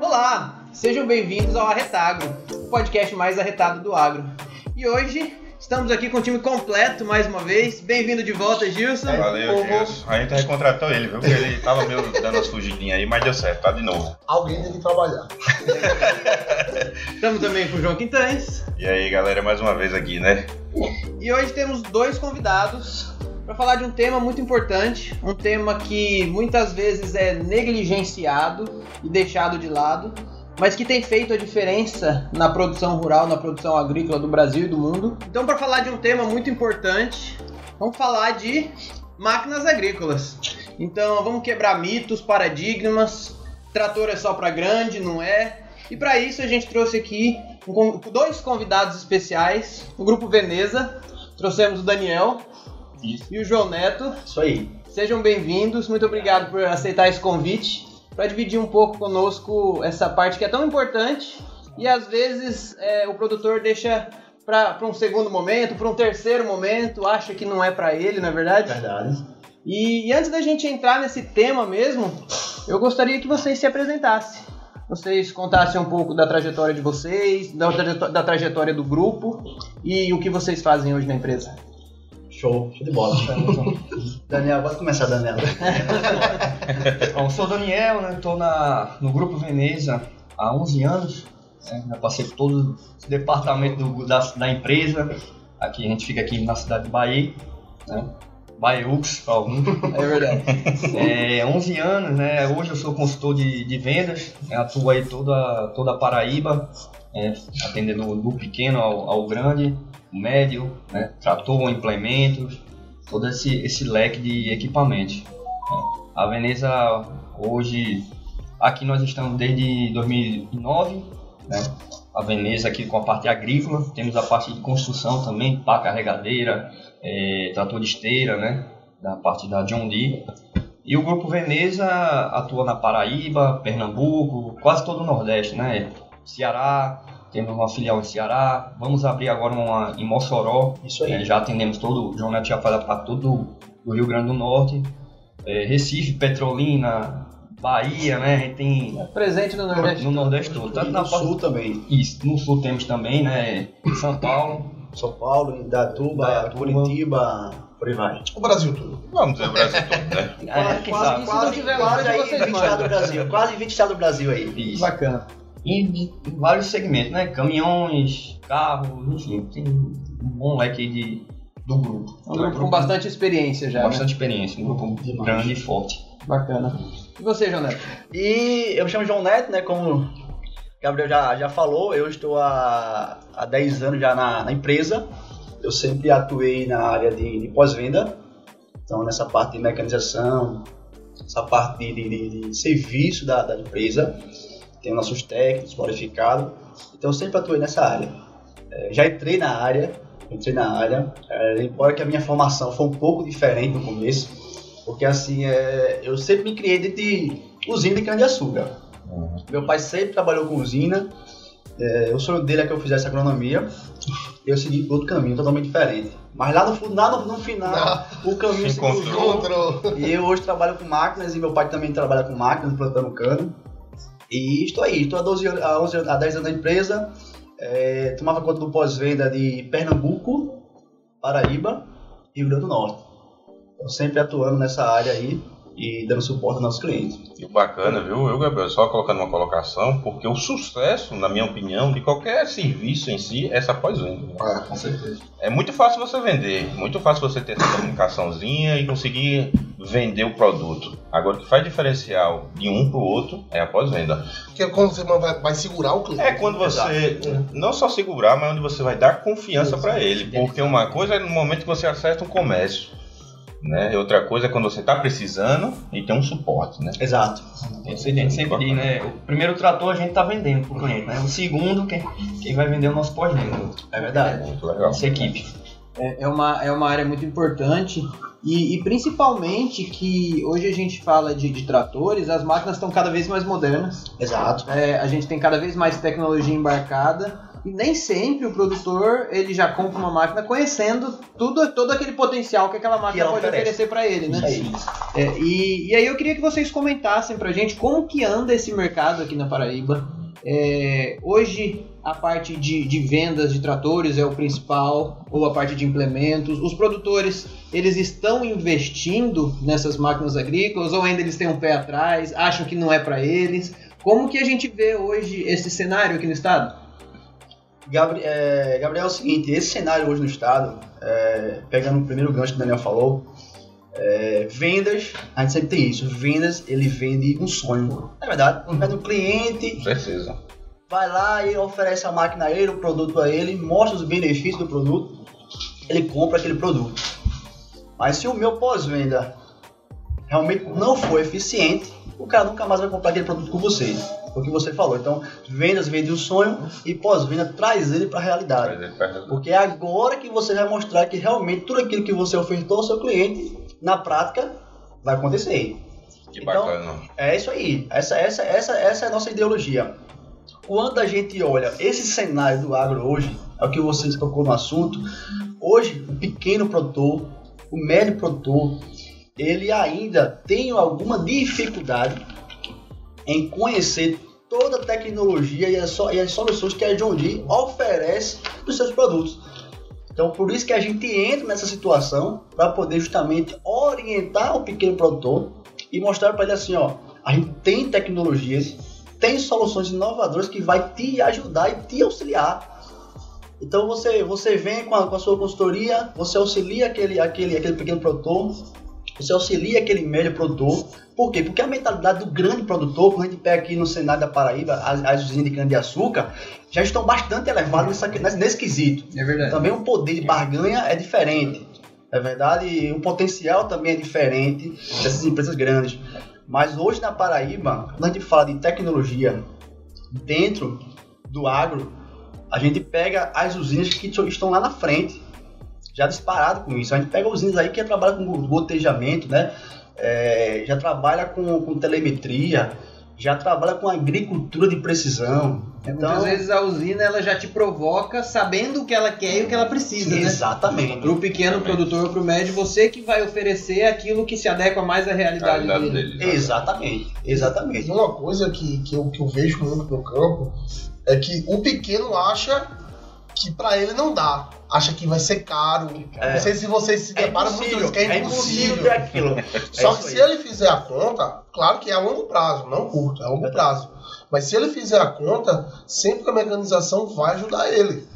Olá, sejam bem-vindos ao Arretagro, o podcast mais arretado do agro. E hoje estamos aqui com o time completo mais uma vez. Bem-vindo de volta, Gilson. Valeu, Como- Gilson. A gente recontratou ele, viu? Porque ele tava meio dando as fugidinhas aí, mas deu certo, tá de novo. Alguém tem que trabalhar. Estamos também com o João Quintães. E aí, galera, mais uma vez aqui, né? E hoje temos dois convidados para falar de um tema muito importante, um tema que muitas vezes é negligenciado e deixado de lado, mas que tem feito a diferença na produção rural, na produção agrícola do Brasil e do mundo. Então, para falar de um tema muito importante, vamos falar de máquinas agrícolas. Então, vamos quebrar mitos, paradigmas. Trator é só para grande, não é? E para isso a gente trouxe aqui dois convidados especiais, o grupo Veneza. Trouxemos o Daniel e o João Neto. Isso aí. Sejam bem-vindos, muito obrigado por aceitar esse convite para dividir um pouco conosco essa parte que é tão importante e às vezes é, o produtor deixa para um segundo momento, para um terceiro momento, acha que não é para ele, não é verdade? Verdade. E, e antes da gente entrar nesse tema mesmo, eu gostaria que vocês se apresentassem. Vocês contassem um pouco da trajetória de vocês, da, da trajetória do grupo e o que vocês fazem hoje na empresa. Show. Show de bola. Daniel, pode começar, Daniel. Bom, eu sou o Daniel, né? Estou no Grupo Veneza há 11 anos. Né? Já passei por todo o departamento do- da, da empresa. Aqui a gente fica aqui na cidade de Bahia, né? Baiux, para alguns. É verdade. É, 11 anos, né? Hoje eu sou consultor de, de vendas, né? atuo aí toda, toda a Paraíba, é, atendendo do pequeno ao, ao grande, o médio, né? trator, implementos, todo esse, esse leque de equipamentos. né. A Veneza hoje, aqui nós estamos desde 2009, né? a Veneza aqui com a parte agrícola, temos a parte de construção também, pá carregadeira, é, trator de esteira, né? da parte da John Deere. E o Grupo Veneza atua na Paraíba, Pernambuco, quase todo o Nordeste, né? Ceará, temos uma filial em Ceará, vamos abrir agora uma em Mossoró, Isso aí. é, já atendemos todo, o João Neto já faz a parte todo do- do Rio Grande do Norte, é, Recife, Petrolina, Bahia, né? A gente tem Presente no Nordeste. no Nordeste todo, tanto na no parte sul também. isso, no sul temos também, né? São Paulo, São Paulo, Indatuba, Indaiatuba. Curitiba, por aí vai. O Brasil todo. Vamos dizer o Brasil todo, né? é, quem sabe? se não tiver lá, quase aí vocês 20 mandam. estados do Brasil. Quase 20 estados do Brasil aí. Isso. Bacana. E de em vários segmentos, né? Caminhões, carros, enfim, tem um bom leque de, do grupo. É um grupo com bastante experiência já. bastante experiência, um grupo Demais. grande e forte. Né? Bacana. E você, João Neto? E eu me chamo João Neto, né? Como o Gabriel já, já falou, eu estou há, há 10 anos já na, na empresa. Eu sempre atuei na área de, de pós-venda. Então, nessa parte de mecanização, essa parte de, de- de- de serviço da, da empresa. Tenho nossos técnicos qualificados. Então, eu sempre atuei nessa área. Eh, já entrei na área, entrei na área, eh, embora que a minha formação foi um pouco diferente no começo, porque assim, é, eu sempre me criei dentro de usina de cana-de-açúcar. Meu pai sempre trabalhou com usina, é, o sonho dele é que eu fizesse agronomia, eu segui outro caminho totalmente diferente. Mas lá no, lá no, no final, o caminho Se se. Encontrou. E eu hoje trabalho com máquinas e meu pai também trabalha com máquinas, plantando cano. E estou aí, estou há, 12 anos, há, 11 anos- há 10 anos na empresa. É, tomava conta do pós-venda de Pernambuco, Paraíba e Rio Grande do Norte. Então, sempre atuando nessa área aí e dando suporte aos nossos clientes. E o bacana, viu, eu, Gabriel, só colocando uma colocação, porque o sucesso, na minha opinião, de qualquer serviço em si é essa pós-venda. Ah, Com certeza. É muito fácil você vender, muito fácil você ter essa comunicaçãozinha e conseguir vender o produto. Agora, o que faz diferencial de um para o outro é a pós-venda. que é quando você vai, vai segurar o cliente. É quando você não só segurar, mas onde você vai dar confiança para ele. Porque uma coisa é no momento que você acerta um comércio. Né? E outra coisa é quando você está precisando e tem um suporte. Né? Exato. A gente sempre diz, né? O primeiro trator a gente tá vendendo pro cliente, né? O segundo, quem, quem vai vender é o nosso pós-venda. É verdade. Muito legal. Nossa equipe. É, é uma, é uma área muito importante e, e principalmente que hoje a gente fala de, de tratores, as máquinas estão cada vez mais modernas, Exato. é, a gente tem cada vez mais tecnologia embarcada e nem sempre o produtor ele já compra uma máquina conhecendo tudo, todo aquele potencial que aquela máquina ela pode oferece. oferecer para ele, né? É, e, e aí eu queria que vocês comentassem pra gente como que anda esse mercado aqui na Paraíba. É, hoje a parte de, de vendas de tratores é o principal, ou a parte de implementos. Os produtores, eles estão investindo nessas máquinas agrícolas ou ainda eles têm um pé atrás, acham que não é pra eles? Como que a gente vê hoje esse cenário aqui no estado? É, Gabriel, é o seguinte, esse cenário hoje no estado, é, pegando o primeiro gancho que o Daniel falou, é, vendas, a gente sempre tem isso, vendas, ele vende um sonho. É verdade, vende um cliente, Com certeza. vai lá e oferece a máquina a ele, o produto a ele, mostra os benefícios do produto, ele compra aquele produto. Mas se o meu pós-venda realmente não for eficiente, o cara nunca mais vai comprar aquele produto com você. Foi o que você falou. Então, vendas vende o sonho e pós-venda traz ele para a realidade. Porque é agora que você vai mostrar que realmente tudo aquilo que você ofertou ao seu cliente, na prática, vai acontecer. Que Então, bacana. É isso aí. Essa, essa, essa, essa é a nossa ideologia. Quando a gente olha esse cenário do agro hoje, é o que você tocou no assunto, hoje o pequeno produtor, o médio produtor, ele ainda tem alguma dificuldade em conhecer toda a tecnologia e as, so- e as soluções que a John Deere oferece para os seus produtos. Então, por isso que a gente entra nessa situação para poder justamente orientar o pequeno produtor e mostrar para ele assim, ó, a gente tem tecnologias, tem soluções inovadoras que vai te ajudar e te auxiliar. Então você, você vem com a, com a sua consultoria, você auxilia aquele, aquele, aquele pequeno produtor, você auxilia aquele médio produtor. Por quê? Porque a mentalidade do grande produtor, quando a gente pega aqui no Senado da Paraíba, as, as usinas de cana-de-açúcar, já estão bastante elevadas nesse, nesse quesito. É verdade. Também o poder de barganha é diferente. É verdade, e o potencial também é diferente dessas empresas grandes. Mas hoje na Paraíba, quando a gente fala de tecnologia dentro do agro, a gente pega as usinas que estão lá na frente, já disparado com isso. A gente pega usinas aí que trabalham com gotejamento, né? É, já trabalha com, com telemetria, já trabalha com agricultura de precisão. Então, Muitas vezes a usina ela já te provoca sabendo o que ela quer e o que ela precisa, né? exatamente. Para o pequeno Também. produtor, para o médio, você que vai oferecer aquilo que se adequa mais à realidade, Realidade dele. dele. Exatamente, exatamente. E uma coisa que, que, eu, que eu vejo muito no campo é que o pequeno acha que pra ele não dá. Acha que vai ser caro. É. Não sei se vocês se É deparam muito impossível, isso, que é é impossível. aquilo. Só É que se ele fizer a conta, claro que é a longo prazo, não curto, é a longo Verdade. prazo. Mas se ele fizer a conta, sempre a mecanização vai ajudar ele.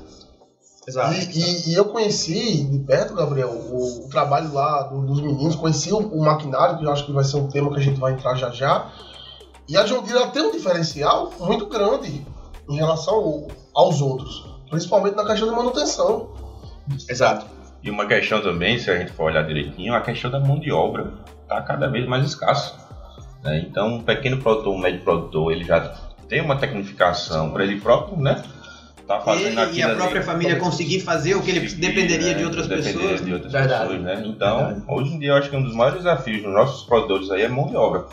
Exato. E, e- e eu conheci de perto, Gabriel, o, o trabalho lá do- dos meninos, conheci o, o maquinário, que eu acho que vai ser um tema que a gente vai entrar já já. E a John Deere tem um diferencial muito grande em relação ao- aos outros, principalmente na questão de manutenção. Exato. E uma questão também, se a gente for olhar direitinho, a questão da mão de obra está cada vez mais escassa. né? Então, um pequeno produtor, um médio produtor, ele já tem uma tecnificação para ele próprio, né? Tá fazendo Ele e a ali. própria família conseguir fazer o que ele dependeria né? de outras Dependeria pessoas. de outras Verdade. pessoas, né? Então, Verdade. hoje em dia, eu acho que um dos maiores desafios dos nossos produtores aí é mão de obra.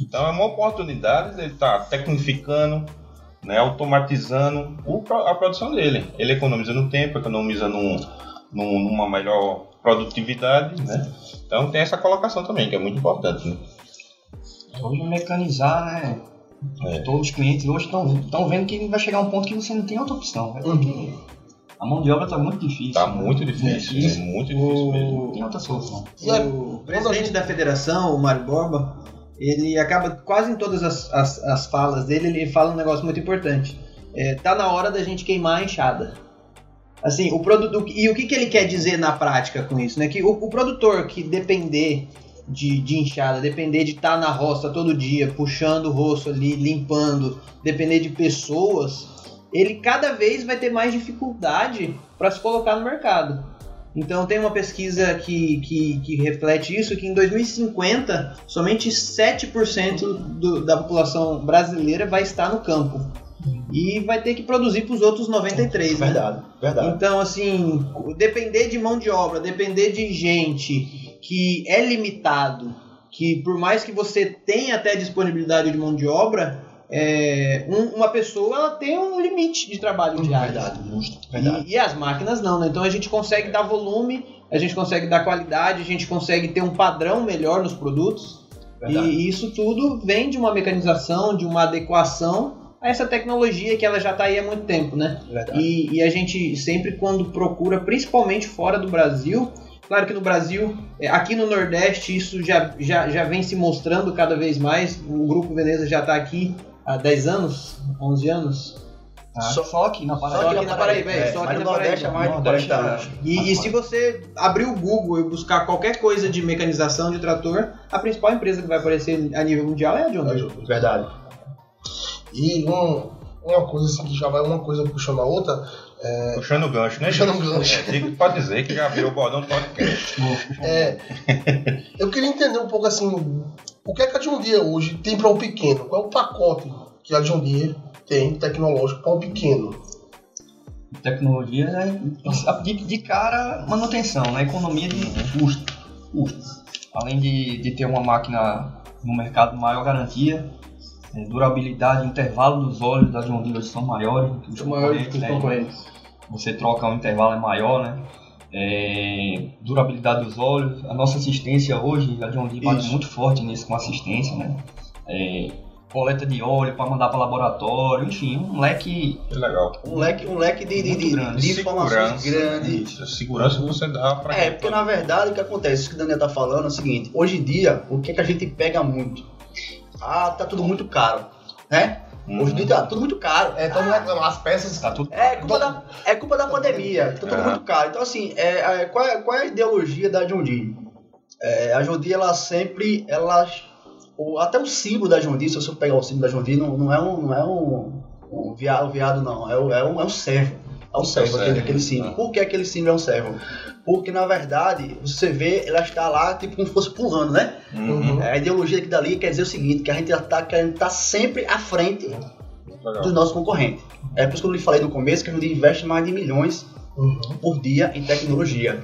Então, é uma oportunidade ele estar tecnificando, né, automatizando o a produção dele. Ele economizando tempo, economizando um, num- numa melhor produtividade, né? Então, tem essa colocação também, que é muito importante. Né? Hoje mecanizar, né? É. Todos os clientes hoje estão vendo que vai chegar um ponto que você não tem outra opção. Vai ter que... A mão de obra está muito difícil. Tá muito difícil, Isso. né? muito difícil mesmo. Não tem outra solução. E O presidente da federação, o Mário Borba, ele acaba quase em todas as, as, as falas dele, ele fala um negócio muito importante. É, tá na hora da gente queimar a enxada. Assim, o produto. E o que, que ele quer dizer na prática com isso? Né? Que o, o produtor que depender de, de enxada, depender de estar na roça todo dia, puxando o roço ali, limpando, depender de pessoas, ele cada vez vai ter mais dificuldade para se colocar no mercado. Então tem uma pesquisa que, que, que reflete isso, que em 2050 somente 7% do, da população brasileira vai estar no campo. E vai ter que produzir para os outros 93, né? Verdade, verdade. Então, assim, depender de mão de obra, depender de gente que é limitado, que por mais que você tenha até disponibilidade de mão de obra, é, um- uma pessoa ela tem um limite de trabalho diário. Verdade, justo. E, Verdade. e as máquinas não, né? Então a gente consegue dar volume, a gente consegue dar qualidade, a gente consegue ter um padrão melhor nos produtos. Verdade. E isso tudo vem de uma mecanização, de uma adequação a essa tecnologia que ela já está aí há muito tempo, né? Verdade. E, e a gente sempre quando procura, principalmente fora do Brasil, claro que no Brasil, é, aqui no Nordeste isso já, já, já vem se mostrando cada vez mais. O Grupo Veneza já está aqui há 10 anos, 11 anos. Tá? Só- Só, aqui na Paraíba. Só aqui na Paraíba, é, só aqui na Paraíba. é mais de Nordeste 40 é- anos. E, e se você abrir o Google e buscar qualquer coisa de mecanização de trator, a principal empresa que vai aparecer a nível mundial é a John Deere. Verdade. E um- uma coisa assim que já vai uma coisa puxando a outra, Puxando o gancho, né? Puxando o gancho. É, pode dizer que já virou bordão do podcast. é, eu queria entender um pouco assim, o que é que a John Deere hoje tem para o pequeno? Qual é o pacote que a John Deere tem tecnológico para o pequeno? Tecnologia né? de, de cara manutenção, né? economia de custo. custo. Além de, de ter uma máquina no mercado maior garantia, é, durabilidade, intervalo dos óleos da John Deere são maiores do que os Os maiores que os né? concorrentes. Você troca um intervalo é maior, né? É, durabilidade dos óleos, a nossa assistência hoje, a John Deere bate muito forte nisso com assistência, né? É, coleta de óleo para mandar para laboratório, enfim, um leque Que legal. Um leque, um leque de, de, de, grande. de informações grande. Isso, segurança que você dá pra É, porque na verdade o que acontece, isso que o Daniel tá falando é o seguinte, hoje em dia, o que, é que a gente pega muito? Ah, tá tudo muito caro, né? Hoje em dia tá tudo muito caro. É, todo mundo, as peças. tá tudo É culpa, da, é culpa da pandemia, tá tudo É. muito caro. Então, assim, é, é, qual, é, qual é a ideologia da Deere? É, a Deere, ela sempre, ela, o, até o símbolo da Deere, se você pegar o símbolo da Deere, não, não é um, não é um, um viado, um viado, não, é, é, um, é um servo. É um servo, servo, aquele, aquele símbolo. ah. Por que aquele símbolo é um servo? Porque, na verdade, você vê, ela está lá, tipo, como se fosse pulando, né? Uhum. A ideologia aqui dali quer dizer o seguinte, que a gente está querendo estar sempre à frente Legal. do nosso concorrente. É por isso que eu lhe falei no começo que a gente investe mais de milhões Uhum. por dia em tecnologia.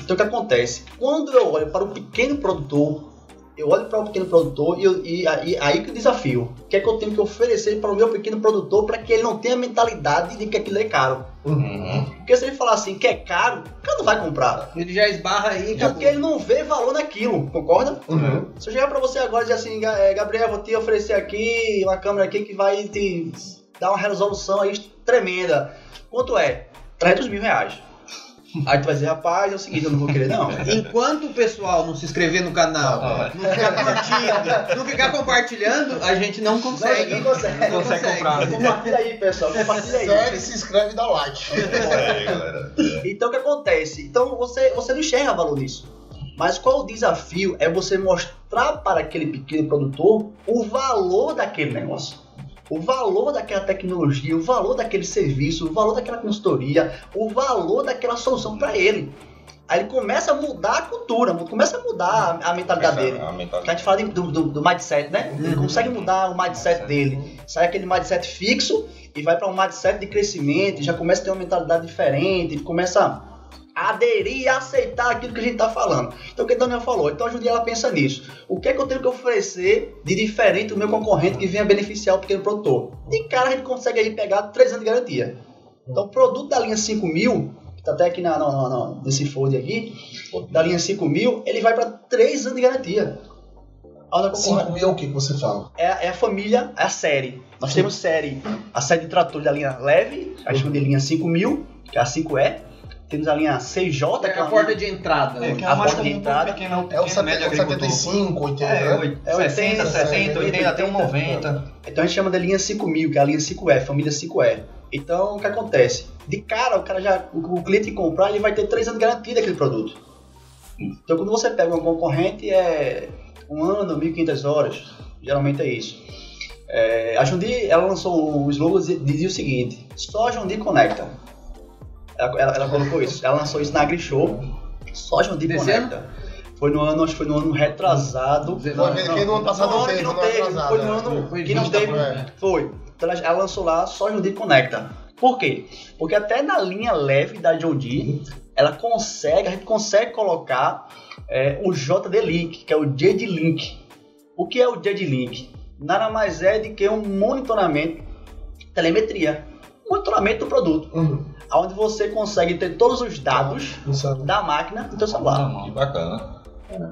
Então o que acontece? Quando eu olho para o pequeno produtor, eu olho para o pequeno produtor e, eu- e aí, aí que o desafio. O que é que eu tenho que oferecer para o meu pequeno produtor para que ele não tenha a mentalidade de que aquilo é caro? Uhum. Porque se ele falar assim que é caro, o cara não vai comprar. Ele já esbarra aí e acabou. Porque ele não vê valor naquilo, concorda? Uhum. Se eu chegar pra você agora e dizer assim, "Ga- eh, Gabriel, vou te oferecer aqui uma câmera aqui que vai te dar uma resolução aí tremenda. Quanto é? 300 mil reais. Aí tu vai dizer, rapaz, é o seguinte, eu não vou querer não. Enquanto o pessoal não se inscrever no canal, Ah, não ficar curtindo, não ficar compartilhando, a gente não consegue. Não consegue. Não consegue comprar. Compartilha aí, pessoal, compartilha aí. Segue, se inscreve e dá like. É, galera. Então o que acontece? Então você, você não enxerga valor nisso. Mas qual o desafio é você mostrar para aquele pequeno produtor o valor daquele negócio. O valor daquela tecnologia, o valor daquele serviço, o valor daquela consultoria, o valor daquela solução para ele. Aí ele começa a mudar a cultura, começa a mudar a, a mentalidade dele. Essa- a Que mentalidade. a gente fala do, do, do mindset, né? Ele Uhum. consegue mudar o mindset dele. Sai aquele mindset fixo e vai para um mindset de crescimento, já começa a ter uma mentalidade diferente, ele começa a aderir, a aceitar aquilo que a gente está falando. Então o que a Daniel falou, então a Julia ela pensa nisso. O que é que eu tenho que oferecer de diferente do meu concorrente que venha beneficiar o pequeno produtor? De cara a gente consegue aí pegar 3 anos de garantia. Então o produto da linha 5000, que está até aqui na, na, na, nesse folder aqui, da linha 5000, ele vai para 3 anos de garantia. Olha a concorrente. 5 mil é o que você fala? É, é a família, é a série. Nós temos série, a série de tratores da linha leve, a gente chama de linha 5000, que é a 5E. Temos a linha CJ, que É é a porta de entrada. É, que é A o mais porta de comum entrada o pequeno, É o pequeno médio 70, agricultor. 75, 80, É, né? É 60, 80, 70, 80, até um 80. 90. Então a gente chama de linha 5000, que é a linha 5E, família 5E. Então o que acontece? De cara, o cara já, o, o cliente que comprar, ele vai ter 3 anos de garantia daquele produto. Então quando você pega um concorrente, é um ano, 1.500 horas. Geralmente é isso. É, a Jundi, ela lançou o slogan que dizia o seguinte: só a Jundi conecta. Ela, ela- ela colocou isso. Ela lançou isso na AgriShow. Só a Jundi Desse conecta. Foi no ano, acho que foi no ano retrasado. Foi Não, que no ano passado Não, que teve, não teve, foi no é. ano que não 20, teve. é. Foi. Então ela, ela lançou lá só John Deere Conecta. Por quê? Porque até na linha leve da John Deere, ela consegue, a gente consegue colocar é, o JD Link, que é o JD Link. O que é o JD Link? nada mais é do que um monitoramento, telemetria, monitoramento do produto, Uhum. Onde você consegue ter todos os dados da máquina no seu celular. Que bacana.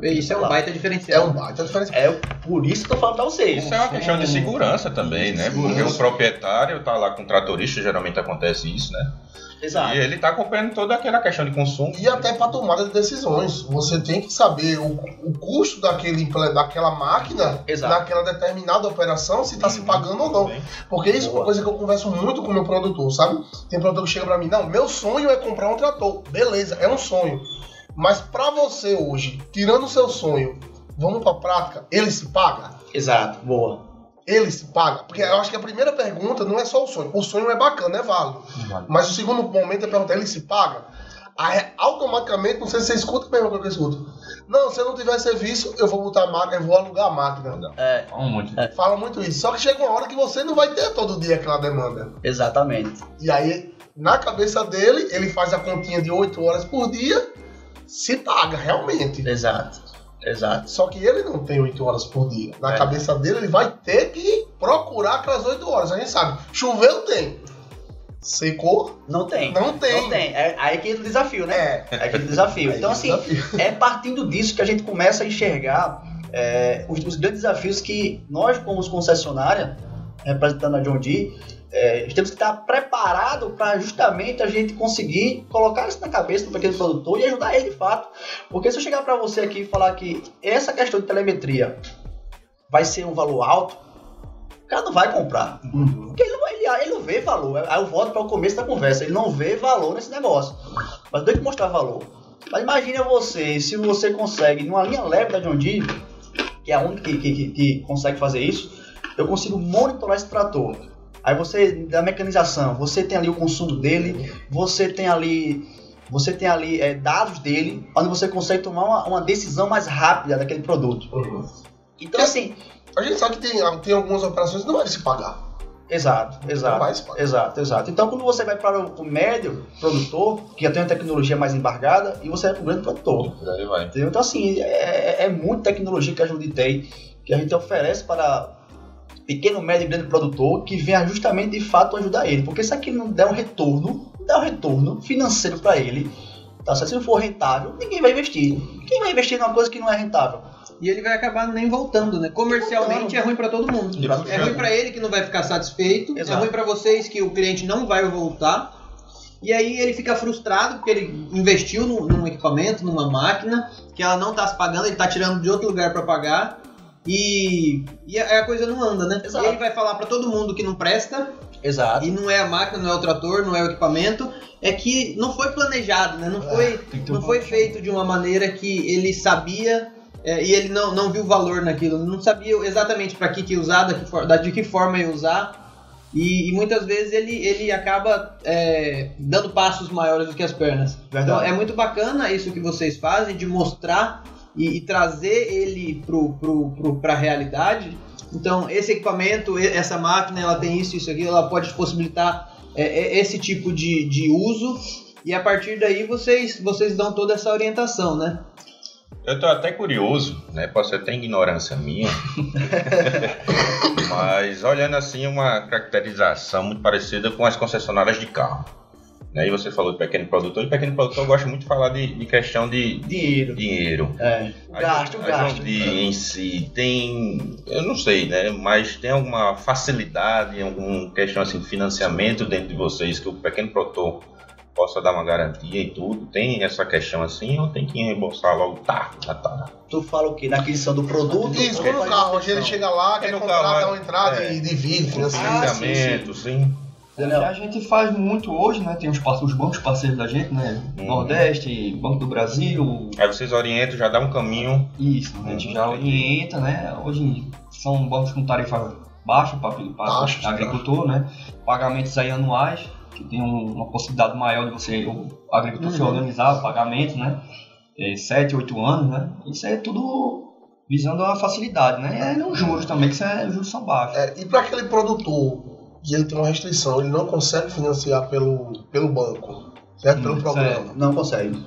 Isso é um baita é diferencial. um baita diferença. É por isso que eu falando pra vocês. Isso é uma questão de segurança também, né? Porque o proprietário tá lá com o tratorista, geralmente acontece isso, né? Exato. E ele tá acompanhando toda aquela questão de consumo. E até para tomada de decisões. Você tem que saber o, o custo daquele, daquela máquina Exato. naquela determinada operação, se está se pagando ou não. Bem, Porque isso é uma Boa. coisa que eu converso muito com o meu produtor, sabe? Tem produtor que chega pra mim, não, meu sonho é comprar um trator. Beleza, é um sonho. Mas pra você hoje, tirando o seu sonho, vamos pra prática, ele se paga? Exato. Boa. Ele se paga? Porque eu acho que a primeira pergunta não é só o sonho. O sonho é bacana, é válido. Mas o segundo momento é perguntar, ele se paga? Aí, automaticamente, não sei se você escuta a mesma coisa que eu escuto. Não, se eu não tiver serviço, eu vou botar a máquina, eu vou alugar a máquina. É, Falam muito. Fala muito isso. Só que chega uma hora que você não vai ter todo dia aquela demanda. exatamente. E aí, na cabeça dele, ele faz a continha de 8 horas por dia, se paga realmente. Exato. Exato. Só que ele não tem 8 horas por dia. Na É. cabeça dele, ele vai ter que procurar aquelas 8 horas. A gente sabe, choveu tem. Secou? Não tem. Não tem. Não tem. É aí que entra o desafio, né? É. É aquele desafio. Aí Então, que assim, desafio. é partindo disso que a gente começa a enxergar é, os, os grandes desafios que nós, como concessionária, representando a John Deere, é, temos que estar preparados para justamente a gente conseguir colocar isso na cabeça do pequeno produtor e ajudar ele de fato. Porque se eu chegar para você aqui e falar que essa questão de telemetria vai ser um valor alto, o cara não vai comprar. Porque ele não, ele, ele não vê valor. Aí eu volto para o começo da conversa. Ele não vê valor nesse negócio. Mas eu tenho que mostrar valor. Mas imagine você, se você consegue, numa linha leve da John Deere, que é a única que, que, que- que consegue fazer isso, eu consigo monitorar esse trator. Aí você, da mecanização, você tem ali o consumo dele, você tem ali, você tem ali é, dados dele, onde você consegue tomar uma, uma decisão mais rápida daquele produto. Então assim, A gente sabe que tem, tem algumas operações que não vai se pagar. exato, Não exato. vai se pagar. Exato, exato. Então, quando você vai para o médio produtor, que já tem uma tecnologia mais embargada, e você vai para o grande produtor. Por aí vai. Entendeu? Então, assim, é, é- é muita tecnologia que a Jundi tem, que a gente oferece para pequeno, médio e grande produtor, que venha justamente, de fato, ajudar ele. Porque se aquilo não der um retorno, não der um retorno financeiro para ele, tá? certo? se não for rentável, ninguém vai investir. Quem vai investir numa coisa que não é rentável? E ele vai acabar nem voltando, né? Comercialmente é ruim pra todo mundo. É ruim pra ele que não vai ficar satisfeito, é Exato. ruim pra vocês que o cliente não vai voltar. E aí ele fica frustrado porque ele investiu num, num equipamento, numa máquina, que ela não tá se pagando, ele tá tirando de outro lugar pra pagar. E, e a, a coisa não anda, né? Exato. E ele vai falar pra todo mundo que não presta, Exato. e não é a máquina, não é o trator, não é o equipamento, é que não foi planejado, né? Não foi, que ter não foi feito de uma maneira que ele sabia é, e ele não, não viu valor naquilo, não sabia exatamente para que, que usar, da que for- da- de que forma ia usar. E, e muitas vezes ele, ele acaba é, dando passos maiores do que as pernas. Então Verdade. é muito bacana isso que vocês fazem de mostrar e, e trazer ele pro, pro, pro, pra realidade. Então, esse equipamento, essa máquina, ela tem isso, isso aqui, ela pode possibilitar é, é, esse tipo de, de uso. E a partir daí vocês, vocês dão toda essa orientação, né? Eu tô até curioso, né? Pode ser até ignorância minha. Mas olhando assim, uma caracterização muito parecida com as concessionárias de carro. Né? E você falou de pequeno produtor, e pequeno produtor gosta muito de falar de, de questão de Dinheiro. dinheiro. É. O A gasto, o a gasto. Jondi em si tem, eu não sei, né? Mas tem alguma facilidade, alguma questão assim, de financiamento dentro de vocês que o pequeno produtor possa dar uma garantia e tudo? Tem essa questão assim ou tem que reembolsar logo? Tá, tá, tá. Tu fala o quê? Na aquisição do produto? Isso, ou como no carro, hoje ele chega lá, É quer comprar, carro, dá uma entrada é. e divide, financia. Ah, sim, Financiamento, sim. Entendeu? A gente faz muito hoje, né? Tem os, parceiros, os bancos parceiros da gente, né? Uhum. Nordeste, Banco do Brasil, Aí vocês orientam, já dá um caminho. isso, né? a gente já Uhum. orienta, né? Hoje são bancos com tarifa baixa para o agricultor, né? Pagamentos aí anuais, que tem um- uma possibilidade maior de você, o agricultor se Uhum. organizar, o pagamento, né? É, 7, 8 anos, né? Isso é tudo visando a facilidade, né? E aí os juros também, que são- os juros são baixos. É, e para aquele produtor que ele tem uma restrição, ele não consegue financiar pelo, pelo banco, certo? Pelo Hum, programa. Não consegue.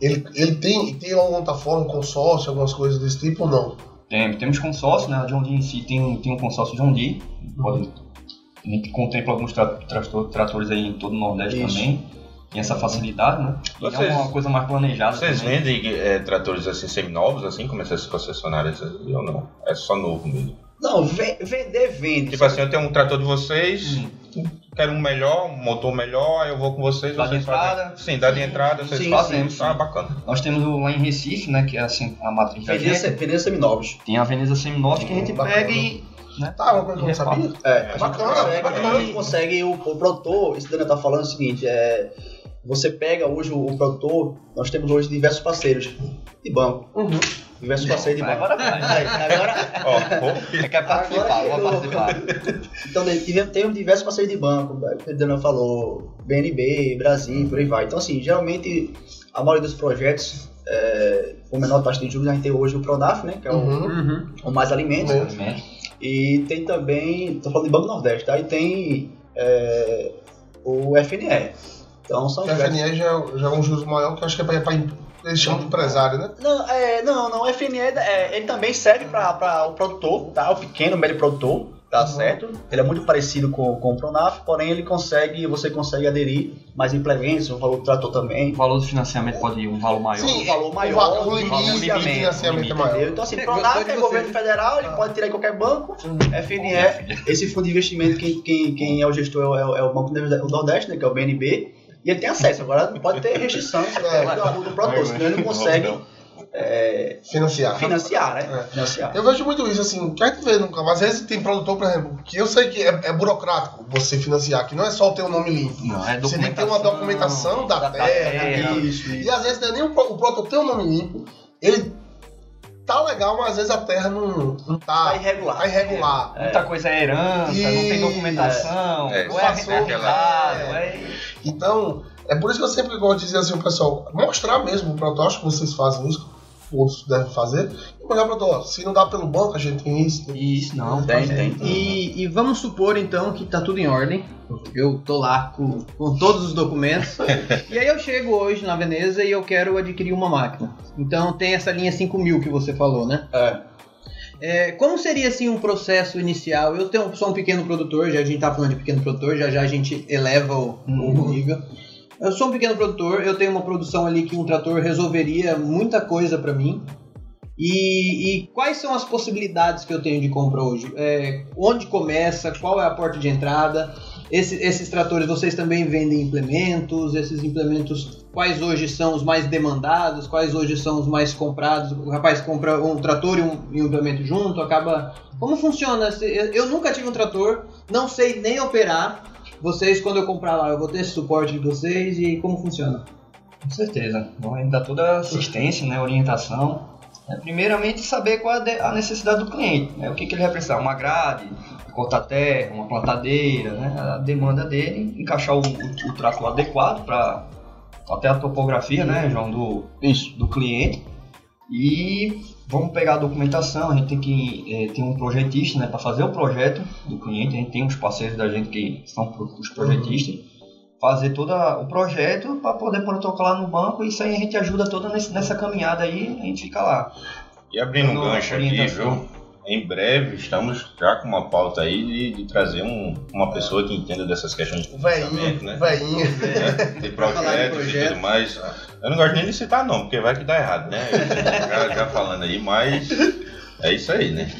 Ele, ele tem, tem alguma outra forma, um consórcio, algumas coisas desse tipo ou não? Tem, temos consórcio, né? A John Deere em si tem, tem um consórcio John Deere. Pode, a gente contempla alguns tra trator- tratores aí em todo o Nordeste Isso. também. Tem essa facilidade, né? E Vocês- é uma coisa mais planejada Vocês também. vendem é, tratores assim seminovos, assim, como essas concessionárias ou não? É só novo mesmo? Não, ve- vender, vende. Tipo assim, eu tenho um trator de vocês, Hum. quero um melhor, um motor melhor, aí eu vou com vocês, Dá de vocês entrada? fazem. Sim, dá de entrada, vocês Sim, fazem. sim, Ah, bacana. Nós temos o lá em Recife, né? Que é assim, a matriz gente. vender seminovos. Tem a Veneza Seminovos que a gente Bacana. pega e. Né? Tá, uma coisa que eu não sabia. É, a gente Bacana, consegue, bacana. a gente consegue o, o produtor, esse Daniel tá falando é o seguinte, é, você pega hoje o, o produtor, nós temos hoje diversos parceiros de banco. Uhum. Diversos parceiros de banco. Agora vai. Aí, agora, Ó, pô, É quer participar, Agora vou participar. então tivemos, temos diversos parceiros de banco, o Daniel falou, BNB, Brasil, por aí vai. Então assim, geralmente a maioria dos projetos, é, com menor taxa de juros, a gente tem hoje o Pronaf, né, que é o, Uhum. Uhum. o Mais Alimentos, Uhum. E tem também, tô falando de Banco Nordeste, tá? E tem é, o FNE. Então são O FNE já, já é um juros maior, que eu acho que é pra eles chamam de empresário, né? Não, é, não, não, o FNE é, ele também serve para o produtor, tá? O pequeno, médio produtor, tá Uhum. certo? Ele é muito parecido com, com o Pronaf, porém ele consegue, você consegue aderir mais implementos, o valor do trator também. O valor do financiamento pode ir um valor maior. um valor maior, o, va- o limite limite, financiamento é maior. Então assim, Pronaf é você. governo federal, ele pode tirar em qualquer banco, FNE, esse fundo de investimento, quem, quem, quem é o gestor é o, é o Banco do Nordeste, né, que é o BNB, e ele tem acesso. Agora não pode ter restrição É. do, do produtor, senão ele não consegue é, Financiar. financiar, né? É. Financiar. Eu vejo muito isso, assim, que a gente vê nunca, mas às vezes tem produtor, por exemplo, que eu sei que é, é burocrático você financiar, que não é só o teu nome limpo. Não, é Você tem que ter uma documentação da, Da terra. terra, e- isso, E isso. às vezes não é nem o, o produtor ter o nome limpo, ele tá legal, mas às vezes a terra não, não Tá tá, irregular. tá irregular. Muita coisa é herança, não tem E- documentação, É. ou é Passou, arrendado, é. é... Então, é por isso que eu sempre gosto de dizer assim, o pessoal, mostrar mesmo o acho que vocês fazem isso, outros devem fazer, e mostrar produtor, ó, se não dá pelo banco, a gente tem isso, tem Isso, não. Tem, faz- tem. E, e vamos supor então que tá tudo em ordem. Eu tô lá com, com todos os documentos. e aí eu chego hoje na Veneza e eu quero adquirir uma máquina. Então tem essa linha 5000 que você falou, né? É. É, como seria assim um processo inicial? Eu tenho, sou um pequeno produtor, já a gente tá falando de pequeno produtor, já já a gente eleva o, o Uhum. nível. Eu sou um pequeno produtor, eu tenho uma produção ali que um trator resolveria muita coisa para mim. E, e quais são as possibilidades que eu tenho de compra hoje? É, onde começa? Qual é a porta de entrada? Esse- esses tratores, vocês também vendem implementos? Esses implementos, quais hoje são os mais demandados? Quais hoje são os mais comprados? O rapaz compra um trator e um, e um implemento junto, acaba... Como funciona? Eu nunca tive um trator, não sei nem operar. Vocês, quando eu comprar lá, eu vou ter esse suporte de vocês e como funciona? Com certeza. Então, a gente dá toda assistência, né, orientação. É, primeiramente, saber qual é a de- a necessidade do cliente. Né? O que, que ele vai precisar? Uma grade, cortar terra, uma plantadeira, né? a demanda dele, encaixar o, o, o trator adequado para até a topografia, né, João, do, do cliente. E vamos pegar a documentação, a gente tem que eh, ter um projetista né, para fazer o projeto do cliente, a gente tem uns parceiros da gente que são os projetistas fazer todo o projeto para poder protocolar no banco e isso aí a gente ajuda toda nessa caminhada aí, a gente fica lá. E abrindo um gancho aqui, viu? Em breve estamos já com uma pauta aí de, de trazer um- uma pessoa que entenda dessas questões de financiamento, né? veinho. de projetos e projeto. tudo mais. Eu não gosto nem de citar não, porque vai que dá errado, né? Já, já falando aí, mas é isso aí, né?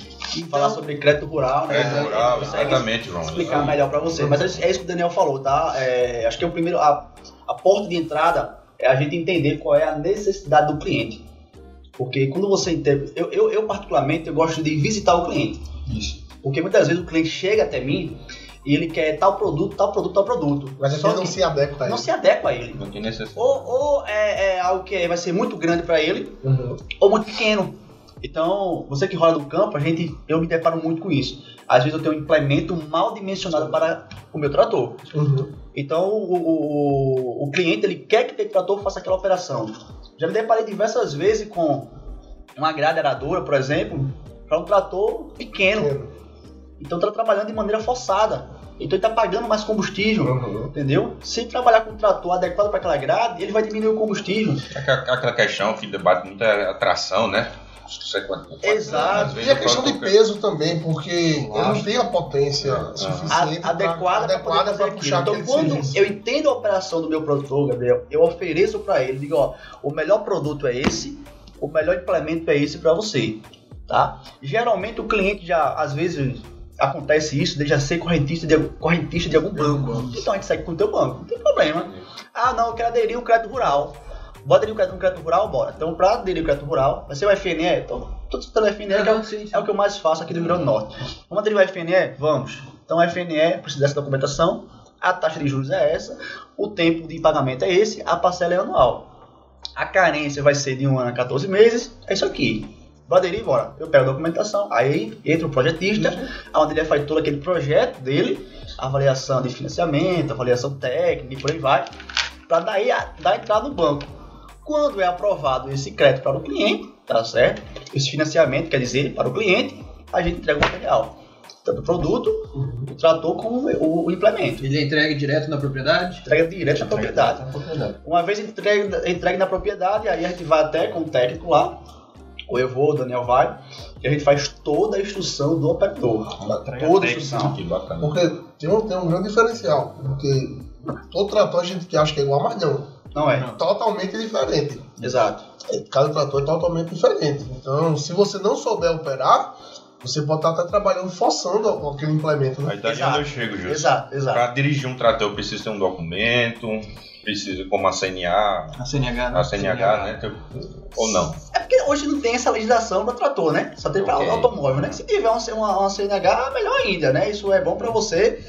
Falar sobre crédito rural, né? Crédito rural, Consegue exatamente, João. explicar melhor pra você. Mas é isso que o Daniel falou, tá? É, acho que é o primeiro, a, a porta de entrada é a gente entender qual é a necessidade do cliente. Porque quando você entende, eu, eu, eu particularmente eu gosto de visitar o cliente. Isso. Porque muitas vezes o cliente chega até mim e ele quer tal produto, tal produto, tal produto. Mas Só aqui não que se adequa a não isso. se adequa a ele. Não tem necessidade. Ou, ou é, é algo que vai ser muito grande para ele, Uhum. ou muito pequeno. Então, você que rola no campo, a gente, eu me deparo muito com isso. Às vezes eu tenho um implemento mal dimensionado para o meu trator. Uhum. Então, o, o, o cliente ele quer que aquele trator faça aquela operação. Já me deparei diversas vezes com uma grade aradora, por exemplo, para um trator pequeno. Pequeno. Então, está trabalhando de maneira forçada. Então ele tá pagando mais combustível, Uhum. entendeu? Se trabalhar com um trator adequado para aquela grade, ele vai diminuir o combustível. Aquela, questão que debate muita atração, né? Não sei quanto- Exato. E a questão de peso também, porque ele não tem a potência A- suficiente pra- adequada para poder adequada fazer pra aquilo. puxar Então, quando serviço. eu entendo a operação do meu produtor, Gabriel, eu ofereço para ele, digo, ó, o melhor produto é esse, o melhor implemento é esse para você, tá? Geralmente o cliente já, às vezes, acontece isso, de já ser correntista de, correntista de algum banco. Então a gente segue com o teu banco, não tem problema. Ah, não, eu quero aderir o crédito rural. Vou aderir o crédito, um crédito rural, bora. Então, para aderir o crédito rural, vai ser o FNE? Então, tô citando o FNE, que é o sim, sim. é o que eu mais faço aqui do Rio Grande do Norte. Vamos aderir ao FNE? Vamos. Então, o FNE precisa dessa documentação, a taxa de juros é essa, o tempo de pagamento é esse, a parcela é anual. A carência vai ser de um ano a 14 meses, é isso aqui. Vou aderir, bora. Eu pego a documentação, aí entra o projetista, onde ele faz todo aquele projeto dele, avaliação de financiamento, avaliação técnica e por aí vai, para daí a- dar entrada no banco. Quando é aprovado esse crédito para o cliente, tá certo? Esse financiamento, quer dizer, para o cliente, a gente entrega o material. Tanto o produto, o trator, como o, o implemento. Ele é entregue direto na propriedade? Entrega direto na propriedade. Uma vez entregue, entregue na propriedade, aí a gente vai até com o técnico lá, ou eu vou, o Daniel vai, e a gente faz toda a instrução do operador. Toda a instrução. Que bacana. Porque tem um, tem um grande diferencial. Porque todo trator a gente que acha que é igual, mas não. Não é? Totalmente diferente. Exato. Cada trator é totalmente diferente. Então, se você não souber operar, você pode estar até trabalhando forçando aquele implemento. Né? Aí daí Exato. onde eu chego, Júlio. Exato, exato. Para dirigir um trator, eu preciso ter um documento, preciso como a CNA, A CNH, né? a CNH, né? que eu- Ou não. É porque hoje não tem essa legislação para trator, né? Só tem para Ok. automóvel, né? Se tiver um- uma, uma CNH, melhor ainda, né? Isso é bom para você,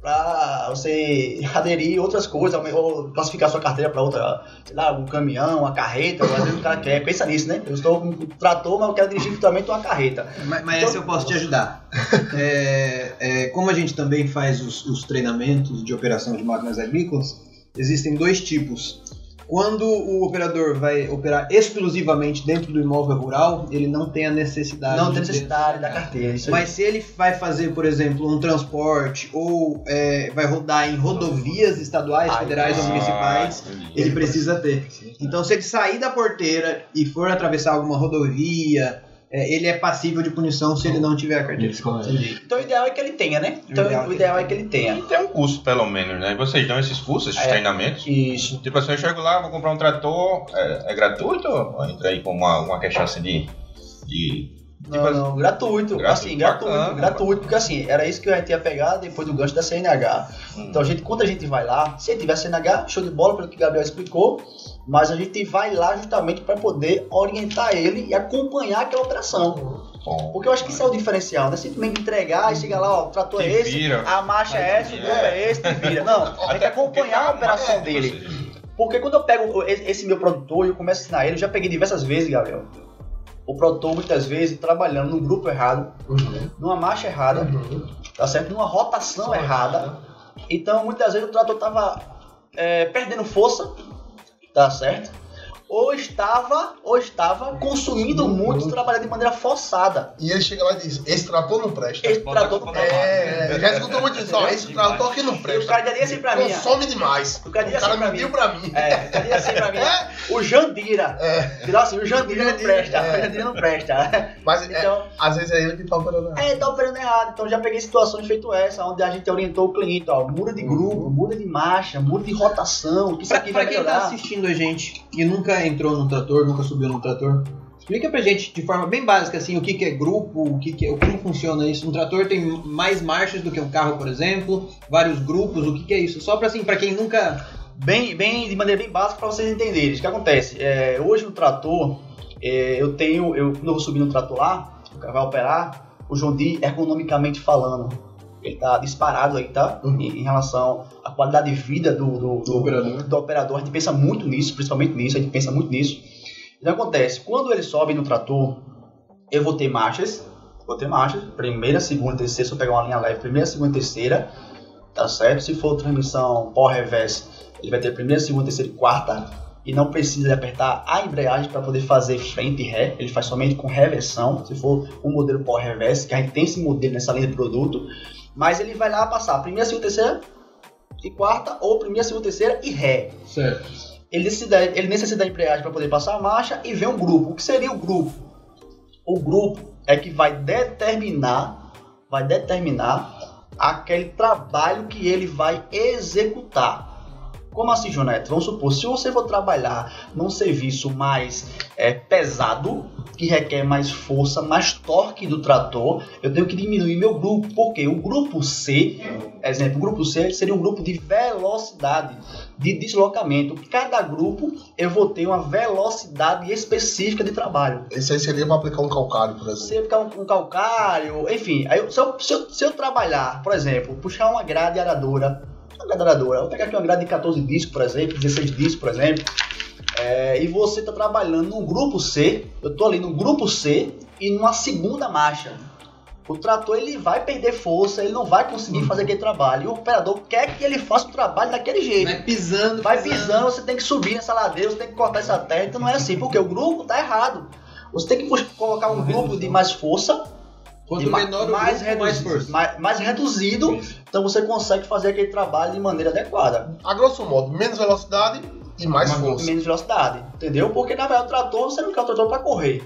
para você aderir outras coisas, ou classificar sua carteira para outra, sei lá, um caminhão, uma carreta, às vezes o cara quer, pensa nisso, né? Eu estou com um trator, mas eu quero dirigir futuramente uma carreta. Mas, mas Então- essa eu posso te ajudar. É, é, como a gente também faz os, os treinamentos de operação de máquinas agrícolas, existem dois tipos. Quando o operador vai operar exclusivamente dentro do imóvel rural, ele não tem a necessidade. Não tem ter- necessidade da carteira, isso aí. Mas se ele vai fazer, por exemplo, um transporte ou é, vai rodar em rodovias estaduais, federais ou municipais, ele precisa ter. Então, se ele sair da porteira e for atravessar alguma rodovia, é, ele é passível de punição se ele não tiver a carteira. Então o ideal é que ele tenha, né? Então o ideal é que ele tenha. E tem um curso, pelo menos, né? Vocês dão esses cursos, esses É. treinamentos? Isso. Tipo assim, eu chego lá, vou comprar um trator, é, é gratuito? Ou entra aí com uma, uma questão assim de. de Não, tipo assim, não, gratuito, gratuito, assim, gratuito, bacana, gratuito, porque assim, era isso que a gente ia pegar depois do gancho da CNH. hum, Então, a gente, quando a gente vai lá, se tiver CNH, show de bola, pelo que o Gabriel explicou, mas a gente vai lá justamente para poder orientar ele e acompanhar aquela operação. bom. Porque eu acho que isso é o diferencial, não é simplesmente entregar e chegar lá, ó, o trator é esse, vira. a marcha é essa, o É. grupo é esse, te vira. Não, tem que acompanhar a operação dele. Porque quando eu pego esse esse meu produtor e eu começo a ensinar ele, eu já peguei diversas vezes, Gabriel. O produtor, muitas vezes, trabalhando num grupo errado, Uhum. numa marcha errada, Uhum. tá certo? Numa rotação errada. Então, muitas vezes o trator tava é, perdendo força, tá certo? Ou estava, ou estava consumindo muito, trabalhando de maneira forçada. E ele chega lá e diz: Esse trator não presta. Esse trator não É, já escutou muito isso. Ó, esse trator aqui não E o presta. cara dizia assim pra mim, Consome demais. o cara O cara assim pra mentiu mim, pra mim. é, o cara dizia assim pra mim, ó, o Jandira. É. Assim, o Jandira não presta, é. o Jandira não presta. Mas é, Então, às vezes é ele que tá operando errado. É, tá operando errado. Então já peguei situações feito essa, onde a gente orientou o cliente, ó, muda de grupo, muda de marcha, muda de rotação, que isso Pra, aqui pra vai quem tá melhorar. assistindo a gente e nunca entrou num trator, nunca subiu num trator, explica pra gente de forma bem básica assim o que, que é grupo, o que, que é, como funciona isso. Um trator tem mais marchas do que um carro, por exemplo, vários grupos, o que, que é isso? Só pra assim, para quem nunca. Bem, bem, de maneira bem básica para vocês entenderem. O que acontece? É, hoje no trator, é, eu tenho, eu, quando eu vou subir no trator lá, vai operar, o John Deere, ergonomicamente falando, ele tá disparado aí, tá? Uhum. Em, em relação à qualidade de vida do, do, do, operador. do operador. A gente pensa muito nisso, principalmente nisso, a gente pensa muito nisso. Então acontece, quando ele sobe no trator, eu vou ter marchas, vou ter marchas, primeira, segunda, terceira, se eu pegar uma linha leve, primeira, segunda, terceira, tá certo? Se for transmissão Reverse, ele vai ter primeira, segunda, terceira e quarta, e não precisa apertar a embreagem para poder fazer frente e ré, ele faz somente com reversão, se for um modelo Reverse, que a gente tem esse modelo nessa linha de produto, Mas ele vai lá passar primeira, segunda, terceira e quarta, ou primeira, segunda, terceira e ré. Certo. Ele necessita, ele necessita da embreagem para poder passar a marcha e vem um grupo. O que seria o grupo? O grupo é que vai determinar, vai determinar aquele trabalho que ele vai executar. Como assim, Jonete? Vamos supor, se você for trabalhar num serviço mais é, pesado, que requer mais força, mais torque do trator, eu tenho que diminuir meu grupo, porque o grupo C, exemplo, o grupo C seria um grupo de velocidade, de deslocamento. Cada grupo eu vou ter uma velocidade específica de trabalho. Esse aí seria para aplicar um calcário, por exemplo. Se eu ficar um, um calcário, enfim, aí se, eu, se, eu, se eu trabalhar, por exemplo, puxar uma grade aradora, uma grade aradora, eu vou pegar aqui uma grade de 14 discos, por exemplo, 16 discos, por exemplo, é, e você está trabalhando no grupo C, eu estou ali no grupo C e numa segunda marcha. O trator ele vai perder força, ele não vai conseguir fazer aquele trabalho. E o operador quer que ele faça o trabalho daquele jeito. Vai pisando, Vai pisando, você tem que subir nessa ladeira, você tem que cortar essa terra. Então não é assim, porque o grupo tá errado. Você tem que colocar um grupo de mais força, Quanto ma- menor o mais, grupo, mais reduzido, força. mais, mais reduzido, então você consegue fazer aquele trabalho de maneira adequada, A grosso modo, menos velocidade e mais com força. menos velocidade, entendeu? Porque na verdade o trator, você não quer o trator para correr.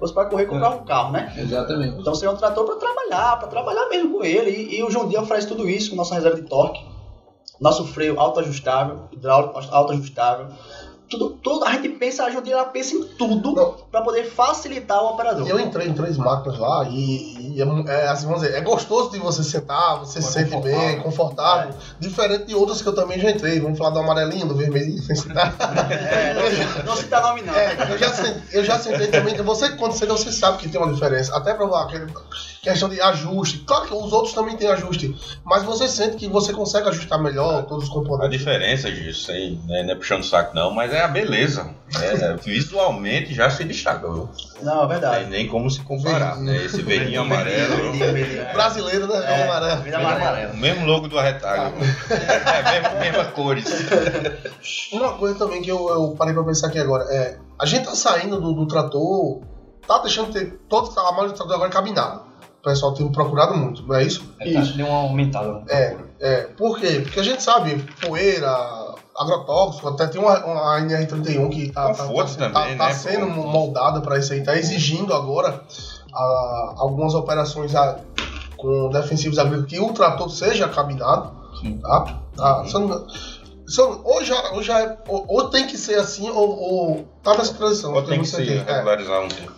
Você vai correr com É. um carro, né? Exatamente. Então você é um trator para trabalhar, para trabalhar mesmo com ele. E, e o John Deere oferece tudo isso com nossa reserva de torque, nosso freio autoajustável, hidráulico autoajustável. Tudo, tudo, a gente pensa, a Deere ela pensa em tudo para poder facilitar o operador. Eu entrei em três máquinas lá e, e é, é, assim, vamos dizer, é gostoso de você sentar, você se sente bem, confortável. confortável, diferente de outras que eu também já entrei. Vamos falar do amarelinho, do vermelhinho, sem citar. É, não, não cita nome não. É, eu já, eu já sentei também. Você, quando senta, você sabe que tem uma diferença. Até pra aquele questão de ajuste. Claro que os outros também têm ajuste, mas você sente que você consegue ajustar melhor todos os A componentes. diferença disso aí, né, não é puxando saco não, mas é a beleza. né? Visualmente já se destaca, viu? Não, é Não tem verdade. nem como se comparar, né? Esse verdinho amarelo. Brasileiro, né? É, É, amarelo. vida amarela. O mesmo logo do arretalho. É, mesmo, mesma cores. Uma coisa também que eu, eu parei pra pensar aqui agora é. A gente tá saindo do, do trator, tá deixando de ter. Todo, a maioria do trator agora é cabinado. O pessoal tem procurado muito, não é isso? É, tá, deu uma aumentada. É, é. Por quê? Porque a gente sabe, poeira, agrotóxico, até tem uma, uma NR31 que tá, tá, tá, também, tá né, sendo pô? moldada para isso aí, tá exigindo agora ah, algumas operações ah, com defensivos agrícolas que o trator seja cabinado, Sim. tá? Ah, eu- ou, já, ou já é, ou, ou tem que ser assim, ou, ou tá nessa transição. Ou tem que você se tem, é. regularizar um tempo.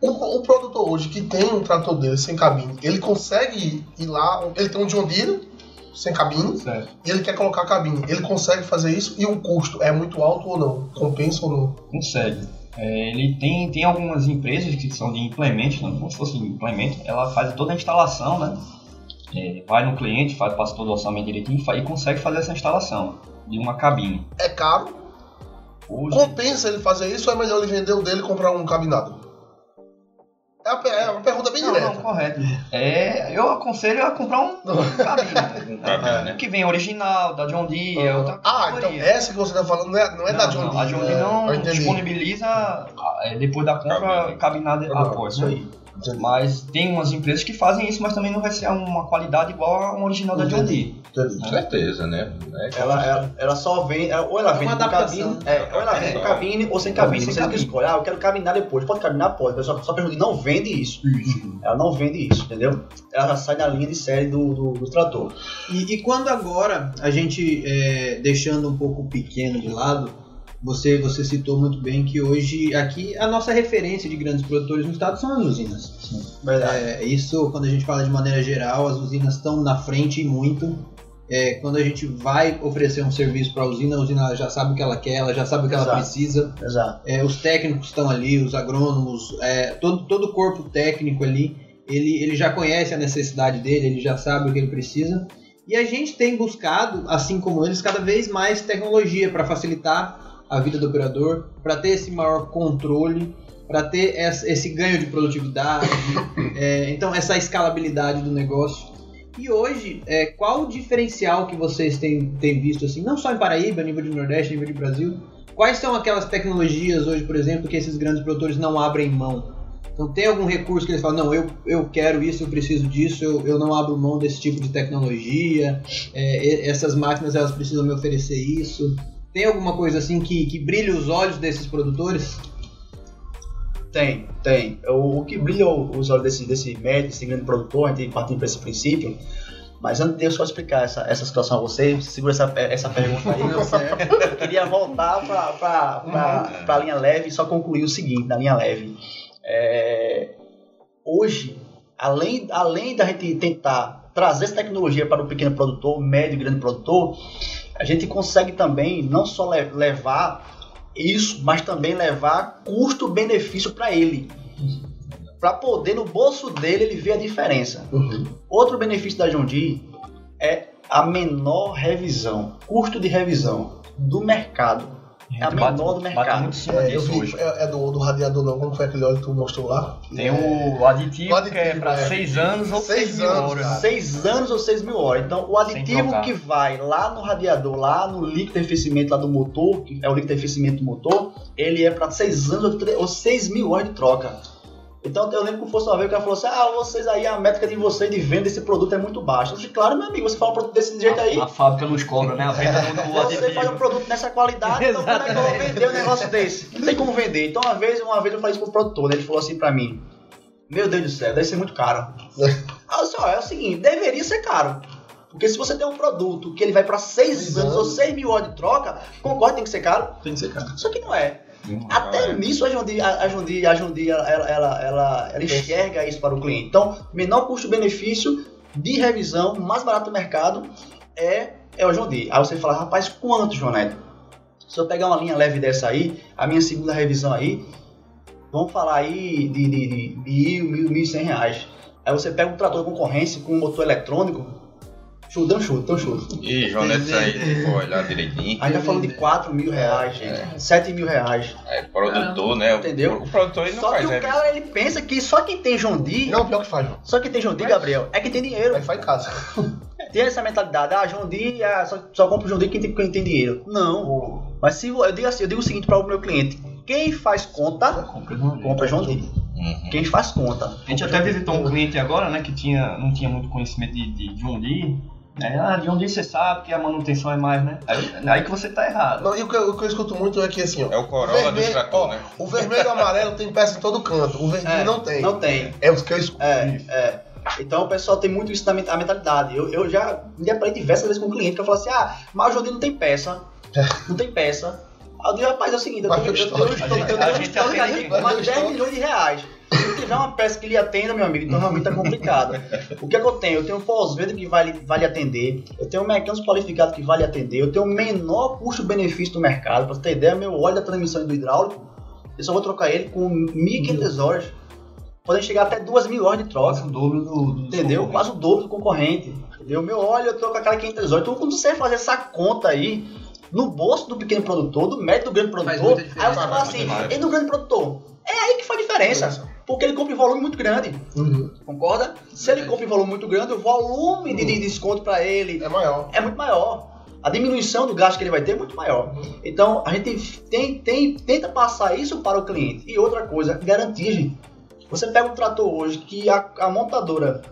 O, o produtor hoje que tem um trator dele sem cabine, ele consegue ir lá, ele tem um John Deere sem cabine, Certo. e ele quer colocar a cabine. Ele consegue fazer isso e o custo é muito alto ou não? Compensa ou não? Consegue. É, ele tem, tem algumas empresas que são de implementos, não como se fosse implemento, ela faz toda a instalação, né? É, vai no cliente, faz, passa todo o orçamento direitinho e fa- e consegue fazer essa instalação de uma cabine. É caro? Hoje, Compensa ele fazer isso ou é melhor ele vender o dele e comprar um cabinado? É uma, é uma pergunta bem não, direta. não, correto. É, eu aconselho a comprar um, cabine. Um cabine, né? Que vem original, da John Deere, é outra Ah, então essa que você tá falando não é, não é da John não, Deere. A John Deere é, não disponibiliza ah, é, depois da compra Cabine. cabinada após. isso né? aí. Entendi. Mas tem umas empresas que fazem isso, mas também não vai ser uma qualidade igual a um original da John Deere. Entendi. Com certeza, né? É, Ela, ela, ela só vem, ela- ou ela vem uma com cabine, é, ou ela vem com É. cabine ou sem cabine. Sem Vocês que cabine. escolhem, ah, eu quero cabinar depois. Pode cabinar? Pode. Só, só pergunta, não vende isso. Ela não vende isso, entendeu? Ela já sai da linha de série do, do, do trator. E, e quando agora a gente, é, deixando um pouco o pequeno de lado, você, você citou muito bem que hoje aqui a nossa referência de grandes produtores no estado são as usinas. Verdade. É, isso, quando a gente fala de maneira geral, as usinas estão na frente e muito. É, quando a gente vai oferecer um serviço para a usina, a usina já sabe o que ela quer, ela já sabe o que ela Exato. precisa. Exato. É, os técnicos estão ali, os agrônomos, é, todo, todo o corpo técnico ali, ele, ele já conhece a necessidade dele, ele já sabe o que ele precisa. E a gente tem buscado, assim como eles, cada vez mais tecnologia para facilitar a vida do operador, para ter esse maior controle, para ter esse ganho de produtividade, é, então essa escalabilidade do negócio. E hoje, é, qual o diferencial que vocês têm, têm visto, assim, não só em Paraíba, a nível de Nordeste, a nível de Brasil, Quais são aquelas tecnologias hoje, por exemplo, que esses grandes produtores não abrem mão? Então tem algum recurso que eles falam, não, eu, eu quero isso, eu preciso disso, eu, eu não abro mão desse tipo de tecnologia, é, essas máquinas elas precisam me oferecer isso. Tem alguma coisa assim que, que brilha os olhos desses produtores? Tem, tem. O, o que brilha os olhos desse, desse médio, desse grande produtor, a gente partindo para esse princípio. Mas antes de eu só explicar essa, essa situação a você, segura essa, essa pergunta aí. eu queria voltar para a linha leve e só concluir o seguinte, na linha leve. É, hoje, além, além da gente tentar trazer essa tecnologia para o pequeno produtor, médio e grande produtor, a gente consegue também não só le- levar isso, mas também levar custo-benefício para ele. Para poder, no bolso dele, ele ver a diferença. Uhum. Outro benefício da Deere é a menor revisão, custo de revisão do mercado. É a Bate- menor do bate mercado. muito cima É, disso vi, hoje. é, é do, do radiador não, como foi aquele óleo que tu mostrou lá? Tem É, o aditivo, o aditivo, que é pra é. 6 anos ou Seis 6 mil anos, horas. cara. Seis anos ou seis mil horas. Então, o aditivo que vai lá no radiador, lá no líquido de arrefecimento lá do motor, que é o líquido de arrefecimento do motor, ele é para seis anos ou tre- ou seis mil horas de troca. Então, eu lembro que fosse uma vez que ela falou assim: Ah, vocês aí, a métrica de vocês de venda desse produto é muito baixa. Eu disse, claro, meu amigo, você fala um produto desse jeito aí. A fábrica nos cobra, né? A venda do, do Você faz um produto nessa qualidade, então como é que eu vou vender um negócio desse? Não tem como vender. Então, uma vez, uma vez eu falei isso pro produtor, né? ele falou assim pra mim: Meu Deus do céu, deve ser muito caro. Aí eu disse: Ó, é o seguinte, deveria ser caro. Porque se você tem um produto que ele vai pra seis Seis anos ou anos. seis mil horas de troca, concorda tem que ser caro? Tem que ser caro. Só que não é. Hum, Até é. nisso a Jondi, a, a Jondi, a Jondi ela, ela, ela, ela, enxerga isso para o cliente. Então, menor custo-benefício de revisão, mais barato do mercado é, é o Jondi. Aí você fala, rapaz, quanto, João Neto? Se eu pegar uma linha leve dessa aí, a minha segunda revisão aí, vamos falar aí de, de, de mil, mil, mil e cem reais. Aí você pega um trator de concorrência com um motor eletrônico, chuta, um chuta, um chuta. Ih, João Neto, aí que olhar direitinho. Aí tá falando de 4 mil reais, gente. 7 mil reais. É produtor, né? O- Entendeu? O, produtor ele não Só faz que o revisão. cara ele pensa que só quem tem João Deere, Não, pior que faz, João. só quem tem João Deere, Gabriel, é que tem dinheiro. Aí faz em casa. Tem essa mentalidade, ah, João Deere, ah, só, só compra o João Deere quem tem, quem tem dinheiro. Não. Mas se eu digo assim, eu digo o seguinte para o meu cliente, quem faz conta, Compra João Deere. Uhum. Quem faz conta. A gente até visitou um cliente agora, né, que tinha, não tinha muito conhecimento de, de John Deere. Né? Ah, John Deere você sabe que a manutenção é mais, né? Aí, aí que você tá errado. Não, e o que, eu- o que eu escuto muito é que assim, ó. É o Corolla do vermelho- trator, ó, né? O vermelho e o amarelo tem peça em todo canto. O verdinho É, não tem. Não tem. É o que eu escuto. É, é. Então o pessoal tem muito isso na mentalidade. Eu, eu já me deparei diversas vezes com um cliente que eu falo assim, ah, mas o não tem peça. Não tem peça. Aí eu digo, rapaz, é o seguinte, eu tenho, eu tenho, eu tenho, eu tenho, eu tenho um de Mas 10 estoque. milhões de reais. Se tiver uma peça que lhe atenda, meu amigo, então realmente tá complicado. O que é que eu tenho? Eu tenho um pós-venda que vai, vai lhe atender, eu tenho um mecânico qualificado que vai lhe atender, eu tenho o menor custo-benefício do mercado. Pra você ter ideia, meu óleo da transmissão do hidráulico, eu só vou trocar ele com 1.500 horas. Podem chegar até 2.000 horas de troca. Quase o dobro do. do Entendeu? Quase o dobro do concorrente. Entendeu? Meu óleo, eu com aquela 500 horas. Então, quando você fazer essa conta aí, no bolso do pequeno produtor, do médio do grande produtor, aí você fala assim, e do grande produtor? É aí que faz diferença. Porque ele compra em volume muito grande. Uhum. Concorda? Se ele compra em volume muito grande, o volume de, de desconto para ele É maior. é muito maior. A diminuição do gasto que ele vai ter é muito maior. Então, a gente tem, tem, tenta passar isso para o cliente. E outra coisa, garantia, gente. Você pega um trator hoje que a, a montadora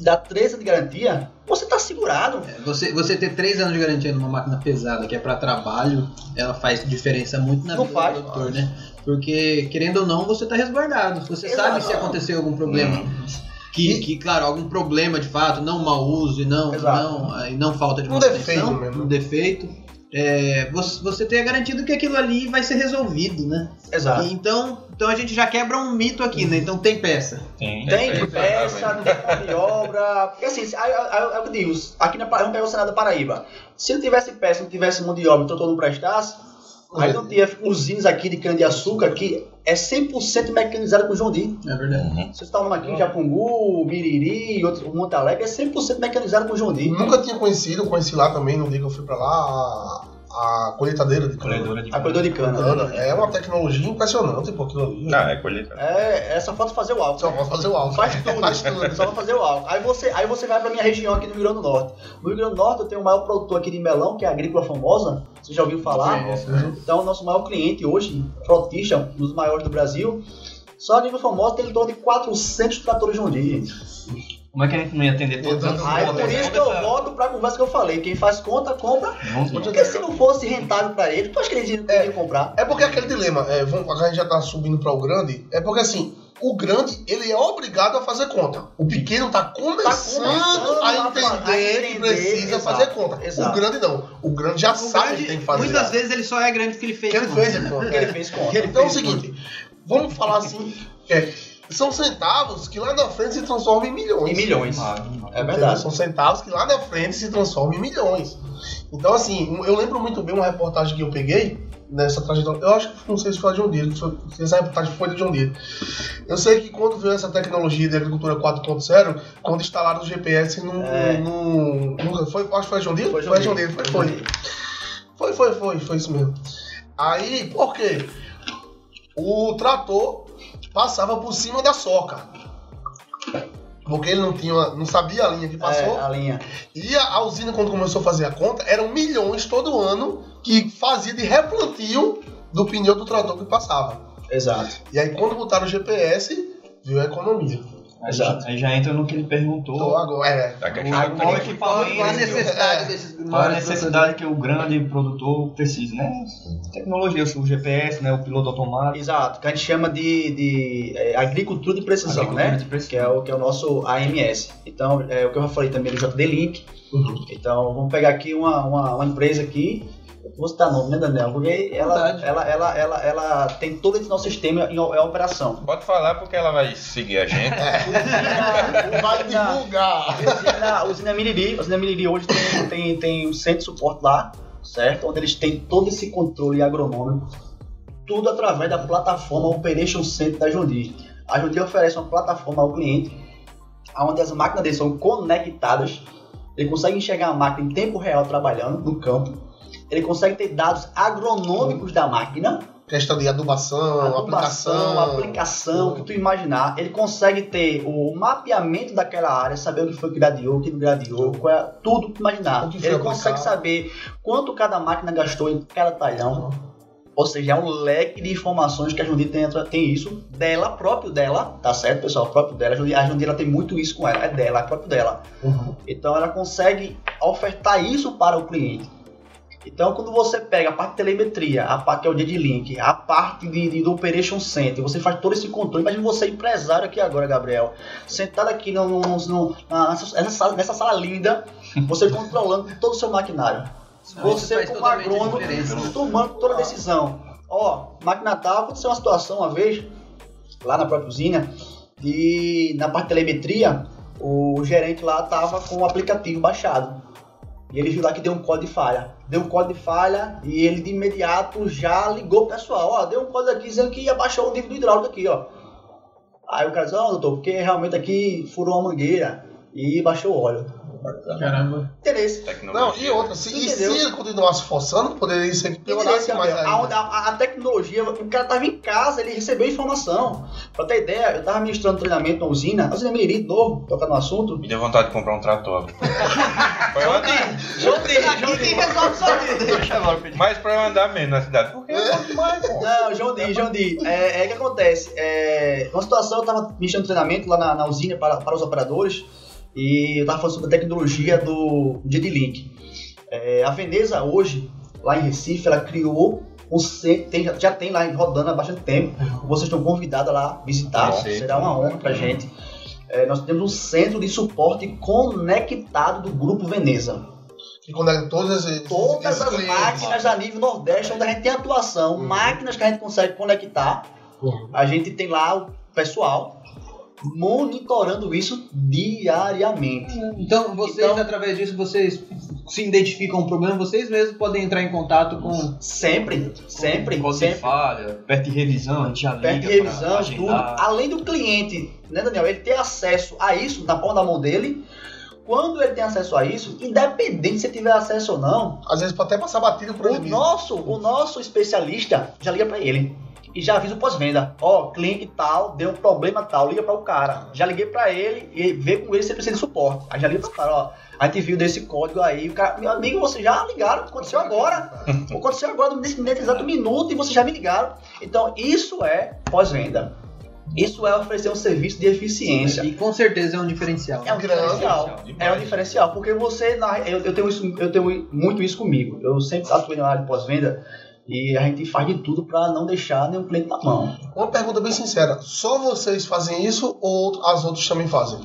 dá 13 de garantia, você está segurado. Você, você ter três anos de garantia numa máquina pesada que é para trabalho, ela faz diferença muito na Não vida faz, do produtor, né? Porque, querendo ou não, você tá resguardado. Você Exato. sabe se acontecer algum problema. Que, que, claro, algum problema de fato, não mau uso e não, Exato. não, e não falta de Um defeito mesmo. um defeito. É, você, você ter garantido que aquilo ali vai ser resolvido, né? Exato. E então, então a gente já quebra um mito aqui, né? Então tem peça. Tem, Tem tem, peça, exatamente. tem mão de obra. Porque assim, aí, aí eu digo, aqui na Paraíba, vamos pegar o Senado da Paraíba. Se não tivesse peça, não tivesse mão de obra, o trator não prestasse, aí não tinha usinas aqui de cana-de-açúcar que é 100% mecanizada com João Deere. É verdade. Uhum. Vocês estavam aqui em Japungu, Miriri, outro, Monte Alegre, é 100% mecanizado com João Deere. Nunca tinha conhecido, conheci lá também, no dia que eu fui pra lá, a, colheitadeira de cana. Colhedora de A colhedor de cana. Cana. É uma tecnologia impressionante, pô, aquilo ali. Ah, é colheita. É, é só falta fazer o álcool. Só pode fazer o álcool. Faz tudo, Faz tudo. só pra fazer o álcool. Aí você, aí você vai pra minha região aqui no Rio Grande do Norte. No Rio Grande do Norte eu tenho o maior produtor aqui de melão, que é a Agrícola Famosa. Você já ouviu falar? Conheço, né? Então, o nosso maior cliente hoje, frotista, um dos maiores do Brasil, Só a nível famoso tem em torno de 400 tratores John Deere. Como é que a gente não ia atender todos os Exatamente. Aí Conta, por isso que eu volto pra conversa que eu falei. Quem faz conta, compra. Vamos Porque se não fosse rentável pra ele, tu acha que ele iria É. comprar? É porque aquele dilema, é, vamos, a gente já tá subindo para o grande, é porque assim, o grande, ele é obrigado a fazer conta. O pequeno tá começando, começando a, entender fa- a entender, que precisa exato, fazer conta. exato. O grande não. O grande já O sabe grande, que tem que fazer. muitas vezes ele só é grande porque ele fez. que ele conta. fez conta. Que ele fez conta. Então é o seguinte, vamos falar assim, é, são centavos que lá na frente se transformam em milhões. Em milhões. Ah, É verdade. São centavos que lá na frente se transformam em milhões. Então, assim, um- eu lembro muito bem uma reportagem que eu peguei nessa trajetória. Eu acho que não sei se foi a John Deere, foi- se essa reportagem foi de John Deere. Eu sei que quando veio essa tecnologia de agricultura 4.0, quando instalaram o GPS no. É. no, no- foi, acho que foi a John Deere? Foi John Deere, foi, John foi. Deere. Foi, foi, foi, foi isso mesmo. Aí, por quê? O trator passava por cima da soca. Porque ele não tinha, não sabia a linha que passou. É, a linha. E a, a usina, quando começou a fazer a conta, eram milhões todo ano que fazia de replantio do pneu do trator que passava. Exato. E aí, quando botaram o GPS, viu a economia. Aí Exato. já, aí já entra no que ele perguntou. Então, agora, é. Tá que qual que- equipamento, Qual, qual a necessidade É. desses Qual a necessidade que o grande produtor precisa, né? Tecnologia, o GPS, né? O piloto automático. Exato. Que a gente chama de, de é, agricultura de precisão, Agricultura né? de precisão. Que é, o, que é o nosso AMS. Então, é o que eu já falei também do JD Link. Uhum. Então, vamos pegar aqui uma, uma, uma empresa aqui. Vou citar nome, né, Daniel? Porque ela, ela, ela, ela, ela tem todo esse nosso sistema em, em operação. Pode falar porque ela vai seguir a gente. Vai divulgar. Usina, usina Miriri, a usina Miriri hoje tem, tem, tem um centro de suporte lá, certo? Onde eles têm todo esse controle agronômico, tudo através da plataforma Operation Center da Jondir. A Jondir oferece uma plataforma ao cliente, onde as máquinas deles são conectadas, ele consegue enxergar a máquina em tempo real trabalhando no campo, ele consegue ter dados agronômicos da máquina, Questão de adubação, adubação, aplicação. aplicação, o que tu imaginar. Ele consegue ter o mapeamento daquela área, saber o que foi que gradiou, o que não gradiou, qual é, tudo que imaginar. Ele consegue saber quanto cada máquina gastou em cada talhão. Ou seja, é um leque de informações que a Jundir tem, tem isso dela, próprio dela, tá certo, pessoal? Próprio dela. A Jundir, a ela tem muito isso com ela, é dela, é próprio dela. Uhum. Então ela consegue ofertar isso para o cliente. Então quando você pega a parte de telemetria, a parte que é o dia de link, a parte de, de- do Operation Center, você faz todo esse controle. Imagina você empresário aqui agora, Gabriel, sentado aqui no, no- no- na- nessa, sala, nessa sala linda, você controlando todo o seu maquinário. Isso Você como agrônomo, tomando toda a decisão. Ó, máquina tal, aconteceu uma situação uma vez, lá na própria usina, e na parte de telemetria, o gerente lá tava com o aplicativo baixado. E ele viu lá que deu um código de falha. Deu um código de falha e ele de imediato já ligou pro pessoal, ó, deu um código aqui dizendo que abaixou o nível do hidráulico aqui, ó. Aí o cara disse, ó, doutor, porque realmente aqui furou uma mangueira e baixou o óleo. Caramba. Interesse. Tecnologia. Não, e outra, se, e se ele continuasse forçando, poderia ser que piorasse mais a, a, a tecnologia, o cara tava em casa, ele recebeu informação. Pra ter ideia, eu tava ministrando treinamento na usina, a usina Miriri, de novo, tocar no assunto. Me deu vontade de comprar um trator. Foi andar. Jondi, Jondi, resolve sua vida. Mas pra eu andar mesmo na cidade. Porque é bom demais, pô. Não, Jondi, Jondi, é, é o que acontece. É, uma situação, eu tava ministrando treinamento lá na, na usina para, para os operadores e eu tava falando sobre a tecnologia do Link. É, a Veneza hoje, lá em Recife, ela criou um centro, tem- já tem lá rodando há bastante tempo. Vocês estão convidados a lá visitar, Perfeito. será uma honra pra gente. É, nós temos um centro de suporte conectado do Grupo Veneza. Que conecta todos esses, Todas esses as clientes. máquinas a nível Nordeste, onde a gente tem atuação, Uhum. máquinas que a gente consegue conectar, Uhum. a gente tem lá o pessoal monitorando isso diariamente. Então, vocês, Então- através disso, vocês se identificam um problema, vocês mesmos podem entrar em contato com. Sempre, sempre, Código de sempre. falha, perto de revisão, a gente já liga Perto de pra revisão, tudo. Além do cliente, né, Daniel? Ele ter acesso a isso na palma da mão dele. Quando ele tem acesso a isso, independente se ele tiver acesso ou não, Às vezes pode até passar batido por O ele mesmo. nosso, o nosso especialista já liga pra ele e já avisa o pós-venda. Ó, cliente tal, deu um problema tal, liga para o cara. Já liguei pra ele e vê com ele se ele precisa de suporte. Aí já liga pro cara, ó, a gente viu desse código aí, o cara, meu amigo, vocês já ligaram, aconteceu agora. Aconteceu agora nesse nesse exato minuto e vocês já me ligaram. Então, isso é pós-venda. Isso é oferecer um serviço de eficiência. E com certeza é um diferencial. É um Grande. diferencial. É um diferencial, porque você, na- eu, eu tenho isso, eu tenho muito isso comigo. Eu sempre atuei na área de pós-venda e a gente faz de tudo para não deixar nenhum cliente na mão. Uma pergunta bem sincera: só vocês fazem isso ou as outras também fazem?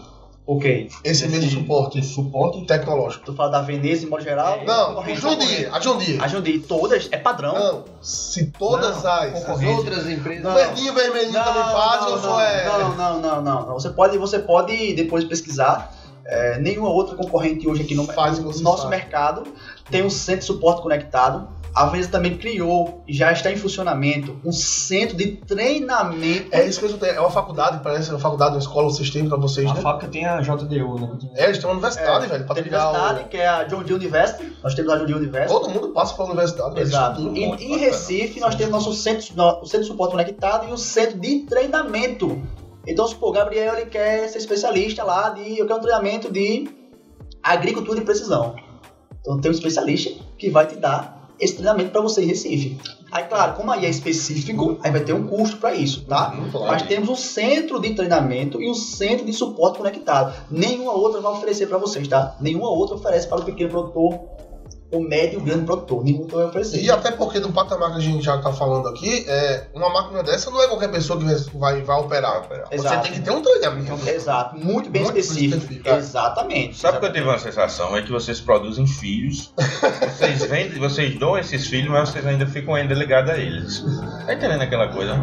Ok. Esse mesmo suporte Esse suporte tecnológico? Tu fala da Veneza em modo geral? Não, concorrente, John Deere, a Deere. A Jundiaí, todas, é padrão. Não, se todas Não, as. As outras empresas. O verdinho, vermelhinho também faz ou só é. não, não, não, não, não. Você pode, você pode depois pesquisar. É, nenhuma outra concorrente hoje aqui no, Faz no nosso fazem. mercado tem um centro de suporte conectado. A Veneza também criou, e já está em funcionamento, um centro de treinamento. É isso que eu tenho. É uma faculdade, parece uma faculdade, uma escola, vocês têm pra vocês, A né? fábrica tem a JDU, né? É, eles têm uma universidade, velho, pra Tem universidade, que é a John Deere University. Nós temos a John Deere o... University. Todo mundo passa pra universidade, velho. Exato. E, em bacana. Recife, nós temos nosso centro, o centro de suporte conectado e o centro de treinamento. Então, se o Gabriel ele quer ser especialista lá de. Eu quero um treinamento de agricultura de precisão. Então, tem um especialista que vai te dar esse treinamento para você em Recife. Aí, claro, como aí é específico, aí vai ter um custo para isso, tá? Mas temos um centro de treinamento e um centro de suporte conectado. Nenhuma outra vai oferecer para vocês, tá? Nenhuma outra oferece para o pequeno produtor, o médio e o grande produtor. Nenhuma outra vai oferecer. E até porque do patamar que a gente já tá falando aqui, é, uma máquina dessa não é qualquer pessoa que vai, vai operar. Você Exato. tem que ter um treinamento. Exato, muito bem Muito específico. específico, é. Exatamente. Sabe que eu tive uma sensação? É que vocês produzem filhos, vocês vendem, vocês dão esses filhos, mas vocês ainda ficam ainda ligados a eles. Tá entendendo aquela coisa?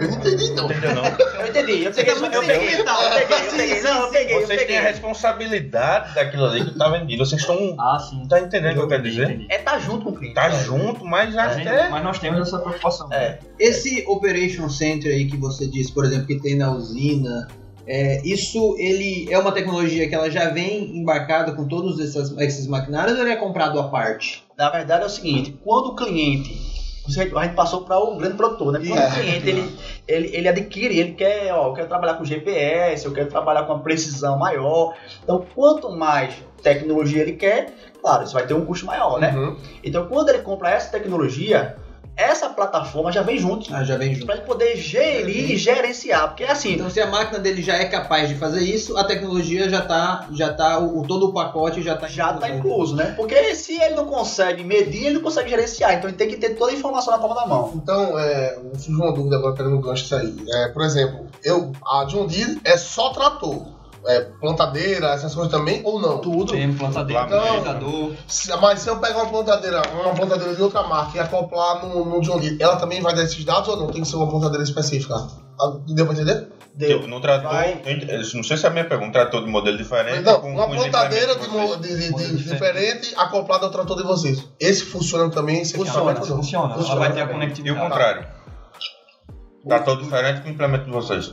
Eu não entendi, não. Entendeu não? Eu entendi, eu peguei, eu peguei, eu peguei, eu peguei, não, eu peguei, eu Vocês têm a responsabilidade daquilo ali que tá vendido. Vocês estão. Ah, sim. Tá entendendo o que eu quero dizer? Entendi. É tá junto com o cliente. Tá junto, mas A gente- até. Mas nós temos essa preocupação. É. Esse Operation Center aí que você disse, por exemplo, que tem na usina, é, isso ele é uma tecnologia que ela já vem embarcada com todos essas- esses maquinários ou ele é comprado à parte? Na verdade é o seguinte, quando o cliente a gente passou para o grande produtor, né? Quando É. o cliente ele, ele, ele adquire, ele quer, ó, eu quero trabalhar com GPS, eu quero trabalhar com uma precisão maior. Então, quanto mais tecnologia ele quer, claro, isso vai ter um custo maior, né? Uhum. Então, quando ele compra essa tecnologia, essa plataforma já vem junto. Ah, já vem junto. Para ele poder gerir e gerenciar. Porque assim, Então, se a máquina dele já é capaz de fazer isso, a tecnologia já tá, já tá, o, o- todo o pacote já tá já está incluso, né? Porque se ele não consegue medir, ele não consegue gerenciar. Então ele tem que ter toda a informação na palma da mão. Então, é, eu fiz uma dúvida agora pegando o gancho disso aí. É, por exemplo, eu, a John Deere é só trator. É, plantadeira, essas coisas também, ou não? Tudo. Tem plantadeira, Então- planejador. Se- Mas se eu pegar uma plantadeira, uma plantadeira de outra marca e acoplar no, no John Deere, ela também vai dar esses dados ou não? Tem que ser uma plantadeira específica? Ah, Deu pra entender? Deu. Tipo, no trator. Vai. Não sei se é a minha pergunta. Um trator de modelo diferente. Não, com- uma com plantadeira de, mo- de- de- de- diferente acoplada ao trator de vocês. Esse funciona também? Esse Funciona, equipamento não? Funciona. Ela vai ter a conectividade. E o contrário. Trator diferente com o implemento de vocês.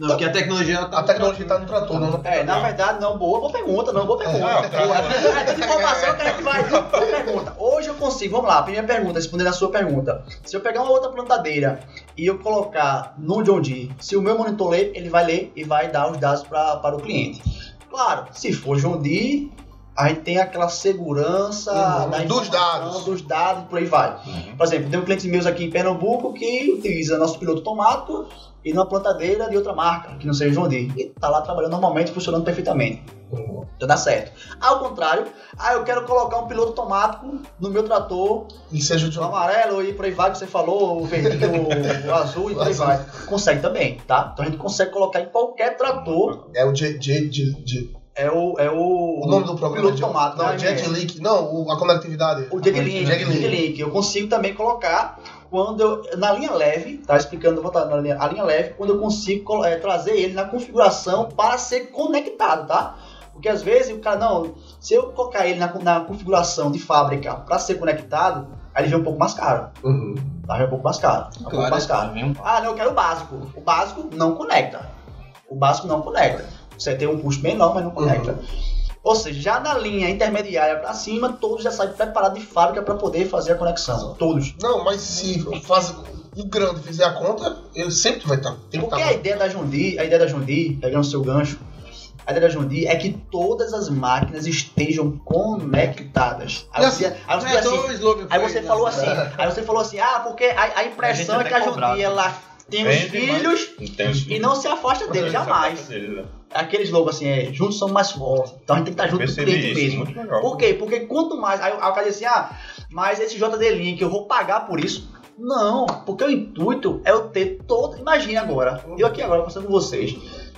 Não, porque a tecnologia tá A tecnologia está no trator, não no É, na verdade, não, boa, boa pergunta, não, boa pergunta. É, Boa. É tanta informação que a gente vai. Boa pergunta. Hoje eu consigo, vamos lá, primeira pergunta, respondendo a sua pergunta. Se eu pegar uma outra plantadeira e eu colocar no John Deere, se o meu monitor ler, ele vai ler e vai dar os dados pra, para o cliente. Claro, se for John Deere, a gente tem aquela segurança Uhum, da dos informação, dados. dos dados, por aí vai. Uhum. Por exemplo, tem um cliente meus aqui em Pernambuco que utiliza nosso piloto automático e numa plantadeira de outra marca, que não seja João Deere. E tá lá trabalhando normalmente, funcionando perfeitamente. Então dá certo. Ao contrário, ah, eu quero colocar um piloto automático no meu trator, E seja o amarelo e por aí vai, que você falou, o verdinho, o azul e por aí vai. Consegue também, tá? Então a gente consegue colocar em qualquer trator. É o J, J, J, J- É o. É o, O nome do programa piloto é automático. Não, né, Jet Guilherme? Leak. Não, a conectividade. O Jeglink. Jeglink. Eu consigo também colocar quando eu, na linha leve, tá explicando, eu vou estar na linha, a linha leve, quando eu consigo eh, trazer ele na configuração para ser conectado, tá? Porque às vezes o cara, não, se eu colocar ele na, na configuração de fábrica para ser conectado, aí ele vem um pouco mais caro. Uhum. Tá? Vem um pouco mais caro. Um pouco Claro, mais caro. Ah, não, eu quero o básico. O básico não conecta. O básico não conecta. Você tem um custo menor, mas não conecta. Ou seja, já na linha intermediária para cima, todos já saem preparados de fábrica para poder fazer a conexão. Todos. Não, mas se faz, o grande fizer a conta, ele sempre vai estar. Tem que Porque a estar. ideia da Jundi, a ideia da Jundi, pegando o seu gancho, a ideia da Jundi é que todas as máquinas estejam conectadas. Aí você, aí você, Não é assim, o slogan aí você falou assim, aí você falou assim, ah, porque a, a A impressão gente é que a Jundi, cobrado. ela tem os filhos Não tem os e não se afasta dele, jamais. Aquele slogan assim, é, juntos somos mais fortes. Então a gente tem que estar junto com cliente isso, mesmo. Por quê? Porque quanto mais. Aí, o cara diz assim, ah, mas esse JD Link, eu vou pagar por isso. Não, porque o intuito é eu ter todo. Imagina agora, eu aqui agora passando com vocês,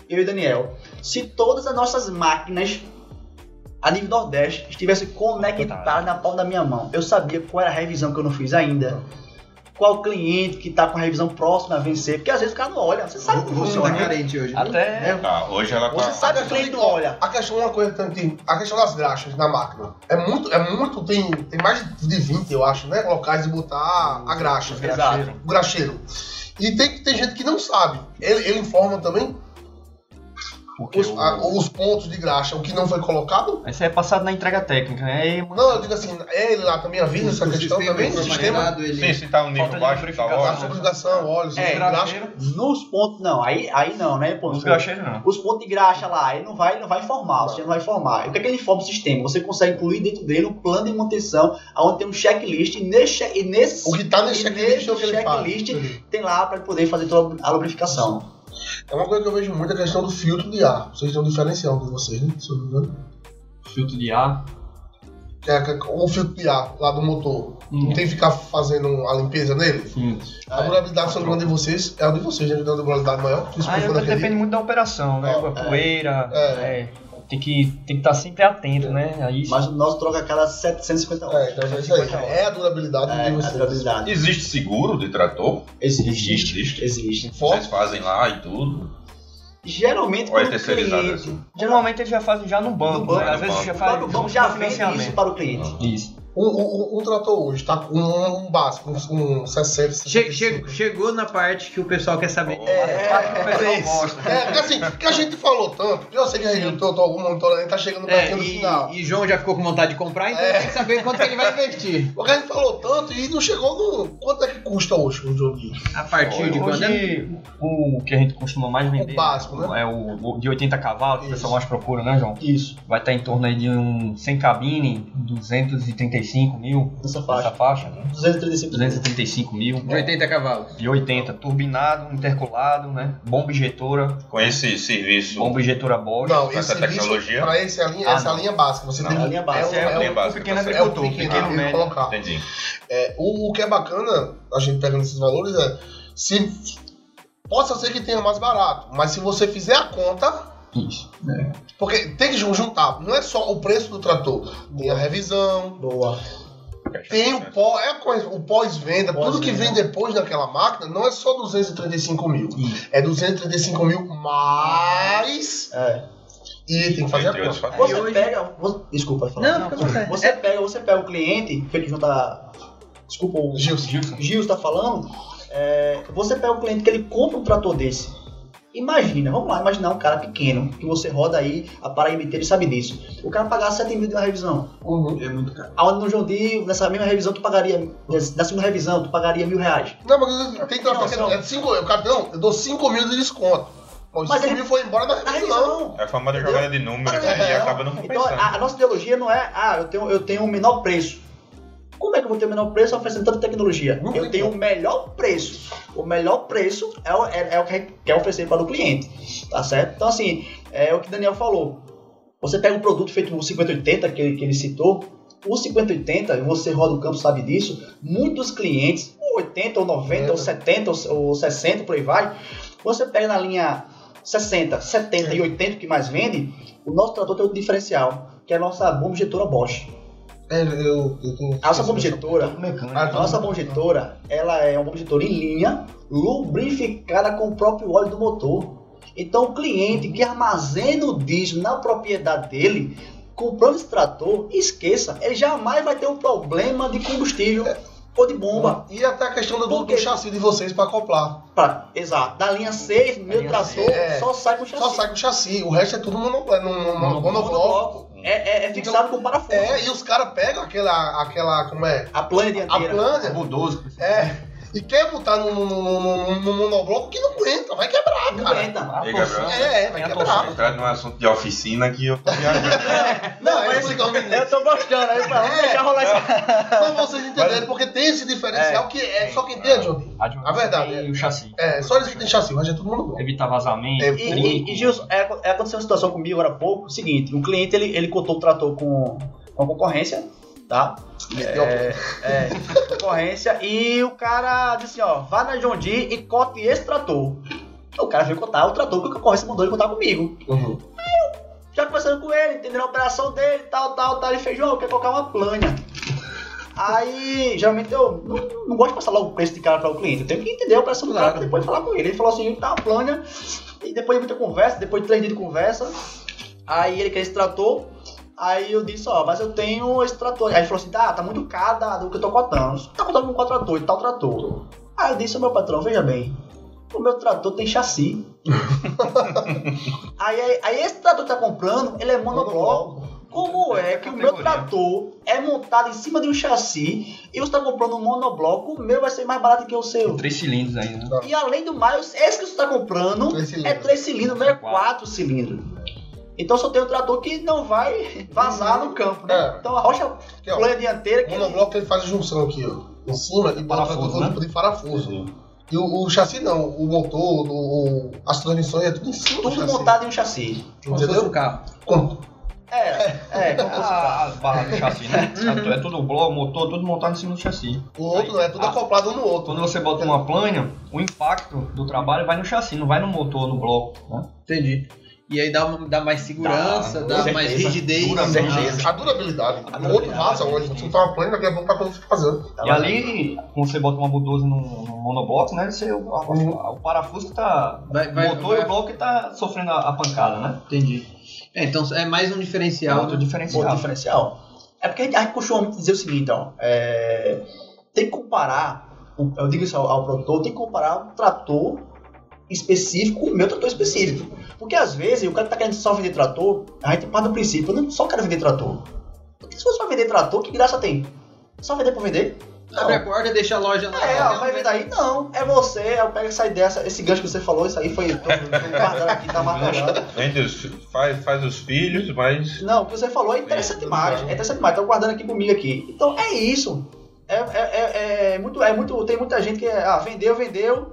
eu e Daniel, se todas as nossas máquinas a nível Nordeste estivessem conectadas na palma da minha mão, eu sabia qual era a revisão que eu não fiz ainda. Qual cliente que tá com a revisão próxima a vencer, porque às vezes o cara não olha, você sabe como Você funciona. tá né? carente hoje. Até. Tá, hoje ela Você tá. sabe que o cliente não olha. A questão é uma coisa também, a questão das graxas na máquina. É muito, é muito, tem, tem mais de 20, eu acho, né? Locais de botar a graxa. Exato. O graxeiro. E tem, tem gente que não sabe. Ele, ele informa também os, o- a- os pontos de graxa, o que não foi colocado. Isso é passado na entrega técnica, né? Aí, Não, eu digo assim, ele lá também avisa essa O questão sistema também. O sistema, ele... Sim, se tá um nível baixo, tá ótimo. lubrificação, óleos, É, graxeiro, Nos pontos, não, aí, aí não, né? Pô, os gracheiros não. os pontos de graxa lá, ele não vai, não vai informar, o sistema não vai informar. E o que é que ele informa o sistema? Você consegue incluir dentro dele um plano de manutenção, onde tem um checklist, e nesse, e nesse, O que tá nesse e checklist é o que ele faz. checklist tem lá para poder fazer toda a lubrificação. É uma coisa que eu vejo muito a questão do filtro de ar. Vocês têm um diferencial de vocês, né? Se eu não me engano. Filtro de ar. Que é que- o filtro de ar lá do motor. Hum. Não tem que ficar fazendo a limpeza nele? Sim. A durabilidade, não me engano, de vocês é a de vocês, né? Tem uma durabilidade maior. Naquele depende muito da operação, né? É, a poeira. é. é, Tem que tem que estar sempre atento, né? Aí Mas o nosso troca a cada 750 horas. É, então é isso aí. É a durabilidade É, de a durabilidade. Existe seguro de trator? Existe. Existe. Existe. Vocês fazem lá e tudo. Geralmente, Ou é o terceirizado cliente... assim? Geralmente eles já fazem já no banco, No banco, né? Às no vezes banco. já O faz próprio banco já vende isso para o cliente. Isso. Um, um, um trator hoje tá com um, um básico, um, um 60, Che- 65. che- chegou na parte que o pessoal quer saber. É, o gosta. É, porque assim, que a gente falou tanto, eu sei que a gente tô, tô algum monitorando, tá chegando É, do e, final. e João já ficou com vontade de comprar, então É. tem que saber quanto que ele vai investir. Porque a gente falou tanto e não chegou no. Quanto é que custa hoje um joguinho? A partir de quando? né? Hoje, o que a gente costuma mais vender básico, né? é o, o de 80 cavalos, que o pessoal mais procura, né, João? Isso, Vai estar em torno aí de um 100 cabine, 235 mil, nessa essa faixa. faixa, 235 235 mil, De 80 cavalos. de 80, turbinado, intercolado, né? Bomba injetora, Com esse serviço. bomba injetora Bosch. Não, com essa tecnologia? pra esse é a linha, Ah, essa é a não. linha básica. Você Não, tem a linha básica. É, é, o, linha o básica, pequeno tá é o agricultor, pequeno, médio. colocar. Entendi. É, o, o que é bacana, a gente pegando esses valores, é se possa ser que tenha mais barato, mas se você fizer a conta, Isso. porque tem que jun- juntar, não é só o preço do trator, tem a revisão, Boa. tem o pó, é a coisa- o pós-venda, tudo que vem depois daquela máquina não é só 235 mil, Isso. é 235 mil mais É. e tem que fazer a conta. Você hoje- pega. você- Desculpa, falar. Não, vontade. Você pega, você pega o cliente, feito junto a. Desculpa, o Gilson. Gil está falando. é, você pega o cliente que ele compra um trator desse. Imagina, vamos lá, imaginar um cara pequeno, que você roda aí, a Paraíba inteira e sabe disso. O cara pagar 7 mil de uma revisão. Uhum. É muito caro. Aonde no João Dio, nessa mesma revisão, tu pagaria. Na segunda revisão, tu pagaria mil reais. Não, mas tem não. é cinco, o cara, não, eu dou 5 mil de desconto. Pô, Mas 5 ele- mil foi embora na Na revisão. revisão. É a famosa jogada de números É, né? e é. acaba não Então, compensando. a, a nossa ideologia não é, ah, eu tenho, eu tenho um menor preço. Como é que eu vou ter o menor preço oferecendo tanta tecnologia? Não eu tenho o melhor preço. O melhor preço é, o- é- é o que a gente quer oferecer para o cliente. Tá certo? Então, assim, é o que o Daniel falou. Você pega um produto feito no 5080 que ele, que ele citou. O 5080, e você roda o campo, sabe disso. Muitos clientes, ou 80, ou 90, ou 70, ou, ou 60, por aí vai. Você pega na linha 60, 70 e 80 que mais vende. O nosso trator tem outro diferencial, que é a nossa bomba injetora Bosch. É, eu, eu tenho. A nossa bomba injetora, Mecânico. Ah, a nossa bomba injetora, ela é uma bomba injetora em linha, lubrificada com o próprio óleo do motor. Então o cliente que armazena o diesel na propriedade dele, comprando esse trator, esqueça, ele jamais vai ter um problema de combustível ou de bomba. E até a questão do, do chassi de vocês pra acoplar. Pra, exato, da linha 6, meu trator é. só sai com chassi. Só sai com chassi, o resto é tudo monobloco. monobloco. Monobloco. É, é, é fixado com parafuso. É, e os caras pegam aquela, aquela, como é? A plana A dianteira. plana, Bulldozer. é, e quer botar no, no- no monobloco que não aguenta, vai quebrar, Não cara. aguenta. Ei, Gabriel. É, vai quebrar. Entrar num assunto de oficina que eu tô viajando. Não, é o menino. Eu tô gostando, aí pra É. deixar rolar isso. Pra vocês entenderem, porque tem esse diferencial que é só quem tem a John Deere. A, de- A verdade, E o chassi. É, só eles que tem chassi, mas é todo mundo bom. Evitar vazamento. É, E, e, e Gilson, é, é, aconteceu uma situação comigo agora há pouco, seguinte, um cliente ele, ele cotou o trator com, com a concorrência, tá? Meteu É, é, concorrência, e o cara disse assim, ó, vá na John Deere e cote esse trator. O cara veio cotar o trator que a concorrência mandou ele contar comigo. Uhum. Já conversando com ele, entendendo a operação dele, tal, tal, tal, ele fez, João, eu quero colocar uma planha. Aí, geralmente eu não, não gosto de passar logo o preço de cara para o cliente, eu tenho que entender a operação do cara pra depois falar com ele. Ele falou assim, tá uma planha, e depois de muita conversa, depois de três dias de conversa, aí ele quer esse trator, aí eu disse, ó, mas eu tenho esse trator. Aí ele falou assim, tá, tá muito caro da- do que eu tô cotando. Você tá cotando com qual trator? E tal trator. Aí eu disse, meu patrão, veja bem, o meu trator tem chassi. aí, aí, aí esse trator que tá comprando, ele é monobloco. Como é que o meu trator é montado em cima de um chassi e você está comprando um monobloco, o meu vai ser mais barato que o seu? Três cilindros aí, né? E além do mais, esse que você está comprando Três é. 3 cilindros, o meu é Quatro. 4 cilindros. Então só tem um trator que não vai vazar no campo, né? É. Então a rocha planha dianteira o que monobloco ele faz a junção aqui, ó. Em cima e bota Parafuso, né? tipo de parafuso. E o, o chassi não, o motor, o, o- as transmissões é tudo em cima do tudo montado em um chassi. Como se fosse um carro. Com- É, é, como fosse. Ah, as barras do chassi, né? É tudo bloco, motor, tudo montado em cima do chassi. O outro não, é tudo Ah. acoplado um no outro. Quando você bota uma planha, o impacto do trabalho vai no chassi, não vai no motor, no bloco. Né? Entendi. E aí dá, uma- dá mais segurança, Dá, dá, mais rigidez. Dura né? A durabilidade. A o outro vaza hoje. Você botar uma plana, daqui a pouco tá quando fica fazendo. Tá e ali, quando você bota uma bulldozer no, no monobloco, né? Você, o, a- o parafuso que tá. Vai- vai- o motor vai- e o bloco que tá sofrendo a, a pancada, né? Entendi. É, então é mais um diferencial. outro né? diferencial. Outro diferencial. É porque a gente, costuma dizer o seguinte, ó. é, tem que comparar, o- eu digo isso ao, ao produtor, tem que comparar um trator específico o meu trator específico. Porque às vezes o cara que tá querendo só vender trator, a gente parte do princípio, eu não só quero vender trator. Porque se fosse pra vender trator, que graça tem? Só vender pra vender? Não. Abre a porta e deixa a loja lá. É, ó, vai vender aí? Não, é você, eu pego essa ideia, essa- esse gancho que você falou, isso aí foi. Tô, tô guardando aqui, tá os, faz, faz os filhos, mas Não, o que você falou é interessante demais. É interessante demais. Tô guardando aqui comigo aqui. Então é isso. É, é, é, é muito, é muito. Tem muita gente que é, ah, vendeu, vendeu,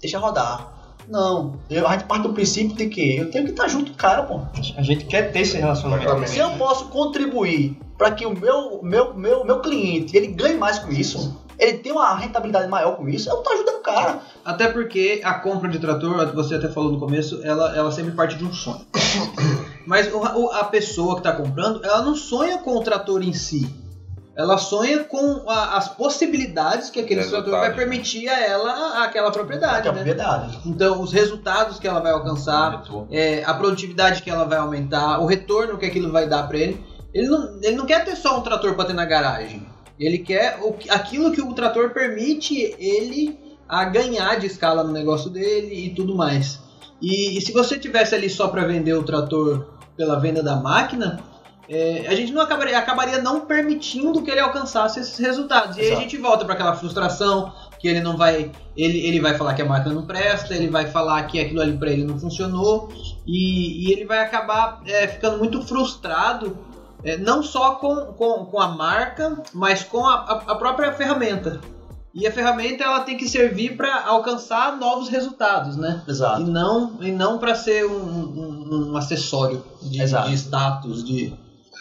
deixa rodar. Não, eu, a gente parte do princípio de que eu tenho que estar junto com o cara, pô. A gente quer ter esse relacionamento. Se eu posso contribuir para que o meu, meu, meu, meu cliente ele ganhe mais com isso, ele tenha uma rentabilidade maior com isso, eu tô ajudando o cara. Até porque a compra de trator, você até falou no começo, ela, ela sempre parte de um sonho. Mas o- a pessoa que está comprando, ela não sonha com o trator em si. Ela sonha com a- as possibilidades que aquele Resultados, trator vai permitir a ela aquela propriedade, né? propriedade. Então, os resultados que ela vai alcançar, é, a produtividade que ela vai aumentar, o retorno que aquilo vai dar para ele. Ele não, ele não quer ter só um trator para ter na garagem. Ele quer o, aquilo que o trator permite ele a ganhar de escala no negócio dele e tudo mais. E, e se você tivesse ali só para vender o trator pela venda da máquina, é, a gente não acabaria, acabaria não permitindo que ele alcançasse esses resultados. E aí a Exato. gente volta para aquela frustração que ele não vai, ele, ele vai falar que a máquina não presta, ele vai falar que aquilo ali para ele não funcionou e, e ele vai acabar é, ficando muito frustrado, é, não só com, com, com a marca, mas com a, a- própria ferramenta. E a ferramenta ela tem que servir para alcançar novos resultados, né? E Exato. não, e não para ser um, um- um acessório de, Exato. de status, de,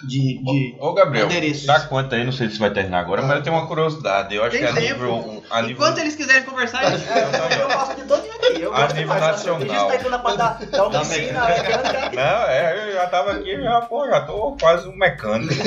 de, de Ô, Gabriel, adereços. dá conta aí, não sei se vai terminar agora, mas eu tenho uma curiosidade. Eu acho Tem que a tempo. nível. A nível Enquanto eles quiserem conversar, eles... É, eu faço de todo aqui. Eu A gosto nível nacional. Entrando Não, é, eu já tava aqui, já, pô, já tô quase um mecânico.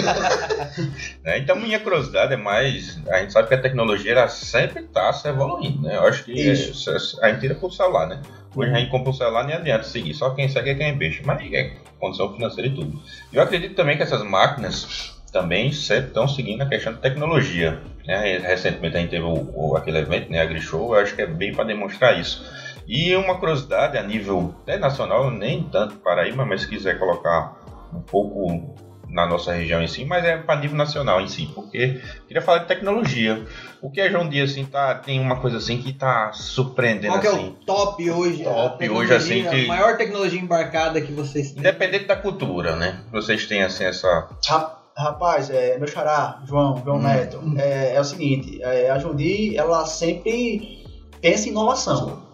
Né, Então, minha curiosidade é mais. A gente sabe que a tecnologia ela sempre tá se evoluindo, né? Eu acho que Isso. é- a gente tira pro celular, né? Hoje a gente compra o celular, nem adianta seguir, só quem segue é quem é beijo, mas é condição financeira e tudo. Eu acredito também que essas máquinas também estão seguindo a questão de tecnologia. Né? Recentemente a gente teve o, o- aquele evento, né, AgriShow, eu acho que é bem para demonstrar isso. E uma curiosidade a nível até nacional, nem tanto Paraíba, mas se quiser colocar um pouco na nossa região em si, mas é para nível nacional em si, porque queria falar de tecnologia. O que a João Dia assim tá tem uma coisa assim que tá surpreendendo Qual que é assim. o top hoje? Top hoje, assim, que- A maior tecnologia embarcada que vocês têm. Independente da cultura, né? Vocês têm assim essa Ra- Rapaz, é, meu xará, João, João Hum. Neto, é, é o seguinte, é, a Jundi, ela sempre pensa em inovação.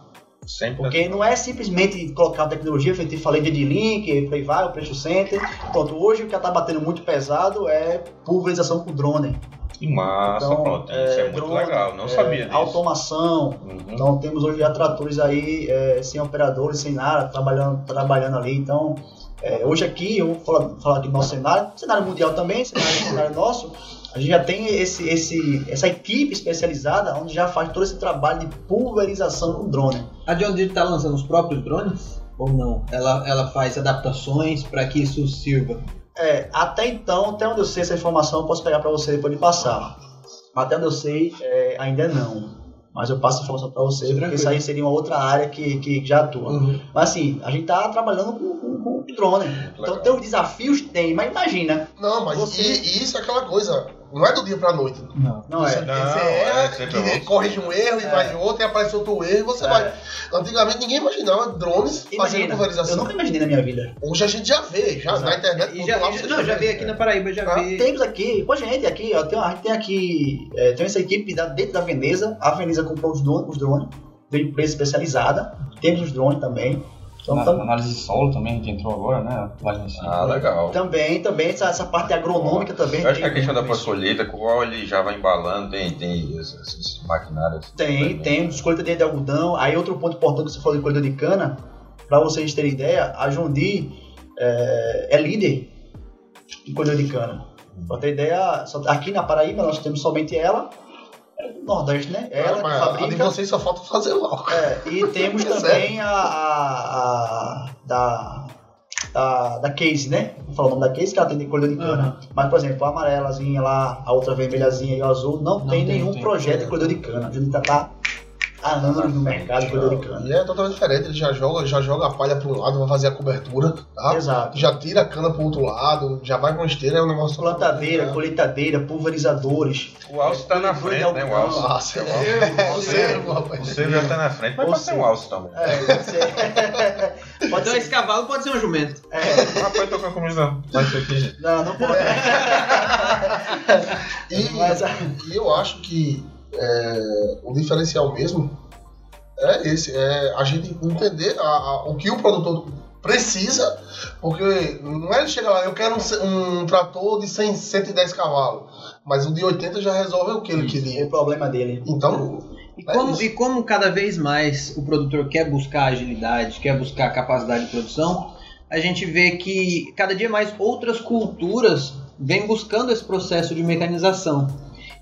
Sempre Porque não é simplesmente colocar tecnologia, feito falei de link, Play vai, o Preço Center. Pronto, hoje o que está batendo muito pesado é pulverização com drone. que massa, Então, pronto. Isso é muito drone, legal, não é, sabia disso. Automação. Uhum. Então temos hoje já tratores aí é, sem operadores, sem nada, trabalhando, trabalhando ali. Então, é, hoje aqui, eu vou falar, falar do nosso cenário, cenário mundial também, cenário, cenário nosso, a gente já tem esse, esse, essa equipe especializada onde já faz todo esse trabalho de pulverização com drone. A John Deere está lançando os próprios drones? Ou não? Ela, ela faz adaptações para que isso sirva. É, até então, até onde eu sei essa informação, eu posso pegar para você depois de passar. Mas até onde eu sei, é, ainda não. Mas eu passo a informação para você, porque isso aí seria uma outra área que, que já atua. Uhum. Mas assim, a gente tá trabalhando com, com, com drone. Então legal. tem os desafios, tem, mas imagina. Não, mas Você- e, e isso é aquela coisa, não é do dia pra noite. Não você, é. Não, você é erra, que bom. corrige um erro e É. vai em outro, e aparece outro erro e você É. vai. Antigamente ninguém imaginava drones fazendo Imagina, eu pulverização. nunca imaginei na minha vida. Hoje a gente já vê, já Exato. na internet. E já, lá já- você não, já vê. aqui na Paraíba, já Ah, vi. Temos aqui, pô, gente, aqui, ó, tem, a gente tem aqui, é, tem essa equipe da- dentro da Veneza. A Veneza comprou os drones, os drones especializada. Temos os drones também. Então, Na, tam- análise de solo também, a gente entrou agora, né? Ah, legal. também, também, essa, essa parte agronômica também. Eu acho que a questão da pós-colheita, qual ele já vai embalando, tem, tem esses, esses maquinários. Tem, tem, colheita de algodão. Aí outro ponto importante que você falou de colheita de cana, para vocês terem ideia, a Deere é, é líder em colheita de cana. Pra ter ideia, só- aqui na Paraíba nós temos somente ela, Nordeste, né? Ela que Mas A de fabrica. vocês só falta fazer logo. É, e temos É também a, a, a- da, da, da Case, né? Vou falar o nome da Case, que ela tem de colheita de cana. Mas, por exemplo, a amarelazinha lá, a outra vermelhazinha e o azul, não, Não tem, tem, nenhum tem. projeto de colheita de cana. A gente tá há anos no mercado de colheita de cana. E é totalmente diferente, ele já joga, já joga a palha para um lado, vai fazer a cobertura, tá? Exato. Já tira a cana para outro lado, já vai com esteira, é um negócio Plantadeira, colheitadeira, pulverizadores. O alce tá na frente, né? O alce. O é Alce. você, O rapaz. seu já tá na frente, mas pode ser um alce também. É, você... Pode ser. esse cavalo pode ser um jumento. É, Rapaz, tô com a aqui. não, não pode. E eu acho que é, o diferencial mesmo é esse, é a gente entender a- a- o que o produtor precisa, porque não é ele chegar lá, eu quero um, um trator de 100, 110 cavalos, mas o de 80 já resolve o que ele é queria. o problema dele. Então, E É como, isso. e como cada vez mais o produtor quer buscar agilidade, quer buscar capacidade de produção, a gente vê que cada dia mais outras culturas vêm buscando esse processo de mecanização.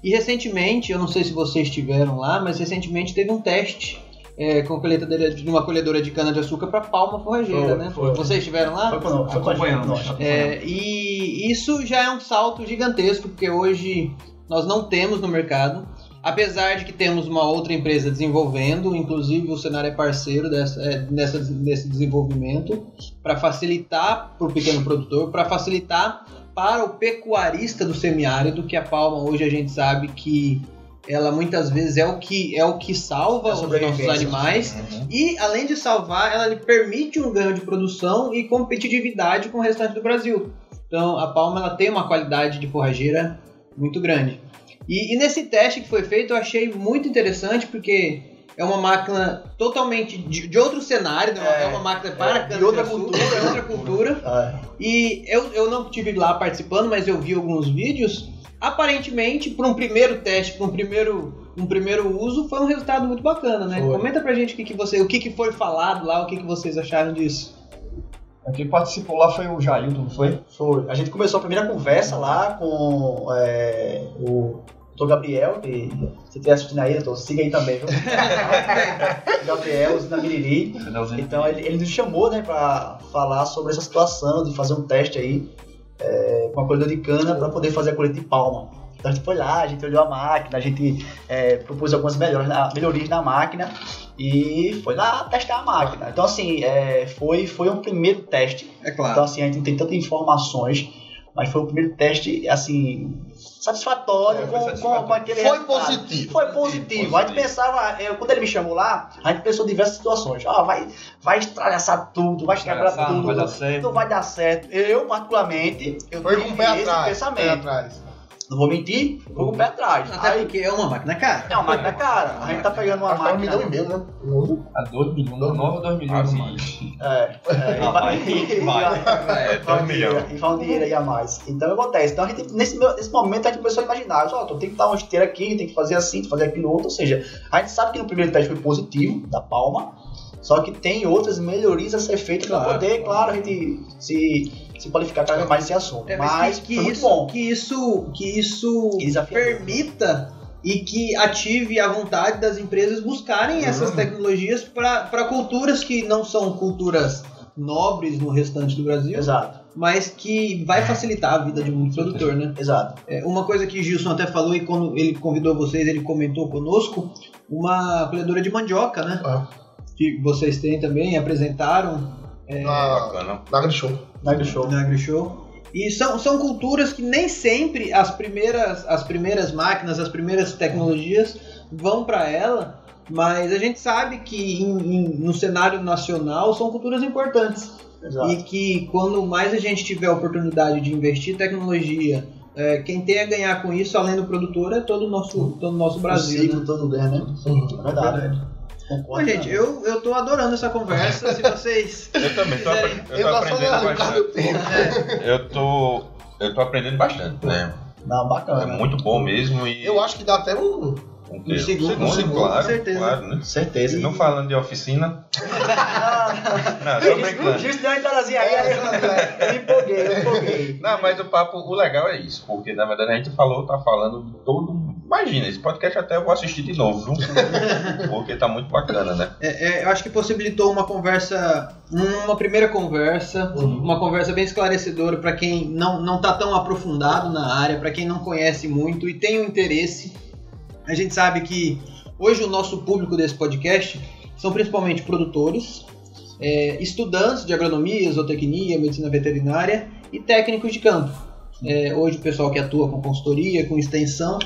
E recentemente, eu não sei se vocês estiveram lá, mas recentemente teve um teste é, com a colheitadeira de uma colhedora de cana-de-açúcar para palma forrageira, Foi, né? foi. Vocês estiveram lá? Foi foi gente, Acompanhando. nós. É, e isso já é um salto gigantesco, porque hoje nós não temos no mercado. Apesar de que temos uma outra empresa desenvolvendo, inclusive o Senar é parceiro dessa, é, dessa- desse desenvolvimento, para facilitar para o pequeno produtor, para facilitar para o pecuarista do semiárido, que a palma hoje a gente sabe que ela muitas vezes é o que, é o que salva A os nossos animais e, além de salvar, ela lhe permite um ganho de produção e competitividade com o restante do Brasil. Então, a palma ela tem uma qualidade de forrageira muito grande. E, e nesse teste que foi feito, eu achei muito interessante, porque é uma máquina totalmente de, de outro cenário, né? é, É, uma máquina para é, de outra cultura. é outra cultura. Ah, E eu, eu não estive lá participando, mas eu vi alguns vídeos. Aparentemente, para um primeiro teste, para um primeiro, um primeiro uso, foi um resultado muito bacana, né? Foi. Comenta pra gente o que, que você, o que, que foi falado lá, o que, que vocês acharam disso. Quem participou lá foi o Jailton, não foi? Foi. A gente começou a primeira conversa lá com é, o Dr. Gabriel, que se estiver assistindo aí, doutor, siga aí também, viu? Gabriel, na Miriri. Então ele, ele nos chamou, né, pra falar sobre essa situação de fazer um teste aí é, com a colheita de cana para poder fazer a colheita de palma. Então a gente foi lá, a gente olhou a máquina, a gente é, propôs algumas melhorias na, melhorias na máquina e foi lá testar a máquina. Então assim, é, foi, foi um primeiro teste É então, claro. assim, a gente não tem tantas informações, Mas foi o primeiro teste, assim, satisfatório, É, foi com, satisfatório. Com, com aquele Foi resultado. positivo. Foi positivo. A gente pensava, eu, quando ele me chamou lá, a gente pensou em diversas situações. Ah, vai, vai estralhaçar tudo, vai Estralhaçar, tudo, não vai dar certo. não vai dar certo. Eu, particularmente, eu Foi com tive o pé esse atrás. Pé pensamento. atrás. Não vou mentir, foi com o pé atrás. Até Aí, porque é uma máquina cara. é uma máquina cara. A gente tá pegando uma Acho que era um máquina. milhão e meio, né? Um. A 2 milhões, 9 ou 2 milhões. É, é, Ah, vai, vai. É, vai um milhões. dinheiro- E vai um dinheiro aí a mais. Então acontece. Então a gente, nesse, nesse momento, a gente começou a imaginar: ó, tem que dar uma esteira aqui, tem que fazer assim, tem que fazer aquilo outro. Ou seja, a gente sabe que no primeiro teste foi positivo, da palma, só que tem outras melhorias a ser feitas para Claro, poder, claro. claro, a gente se, se qualificar cada vez mais nesse assunto. É, mas mas que, que foi muito isso, bom. que isso, que isso permita e que ative a vontade das empresas buscarem essas Uhum. tecnologias para culturas que não são culturas nobres no restante do Brasil, Exato, mas que vai facilitar a vida de muito produtor, né? exato. É, uma coisa que Gilson até falou e quando ele convidou vocês, ele comentou conosco, uma colhedora de mandioca, né? Ah, Que vocês têm também, apresentaram na, Bacana. na AgriShow. Nagre Show. na AgriShow. E são, são culturas que nem sempre as primeiras, as primeiras máquinas, as primeiras tecnologias vão para ela, mas a gente sabe que em- em- no cenário nacional são culturas importantes. Exato. E que quando mais a gente tiver a oportunidade de investir em tecnologia, é, quem tem a ganhar com isso, além do produtor, é todo o nosso, todo o nosso o Brasil. ciclo Né? todo ganha, né? Uhum. É verdade. Concordo. Gente, eu, eu tô adorando essa conversa. Se vocês Eu também tô, apre- eu tô Eu aprendendo bastante. tempo. Eu tô, eu tô aprendendo bastante, né? Não, É bacana. muito bom mesmo e... Eu acho que dá até um. um, segundo, um segundo, claro, com certeza. claro, né? Certeza. Não falando de oficina, não, tô O brincando. Gilson deu uma entradazinha aí, aí eu, empolguei, eu empolguei. Não, mas o papo, o legal é isso, porque na verdade a gente falou, tá falando de todo. Imagina, esse podcast até eu vou assistir de novo, viu? Porque tá muito bacana, né? É, é, eu acho que possibilitou uma conversa, uma primeira conversa, Uhum. uma conversa bem esclarecedora para quem não, não tá tão aprofundado na área, para quem não conhece muito e tem um interesse. A gente sabe que hoje o nosso público desse podcast são principalmente produtores, é, estudantes de agronomia, zootecnia, medicina veterinária e técnicos de campo. É, hoje o pessoal que atua com consultoria, com extensão.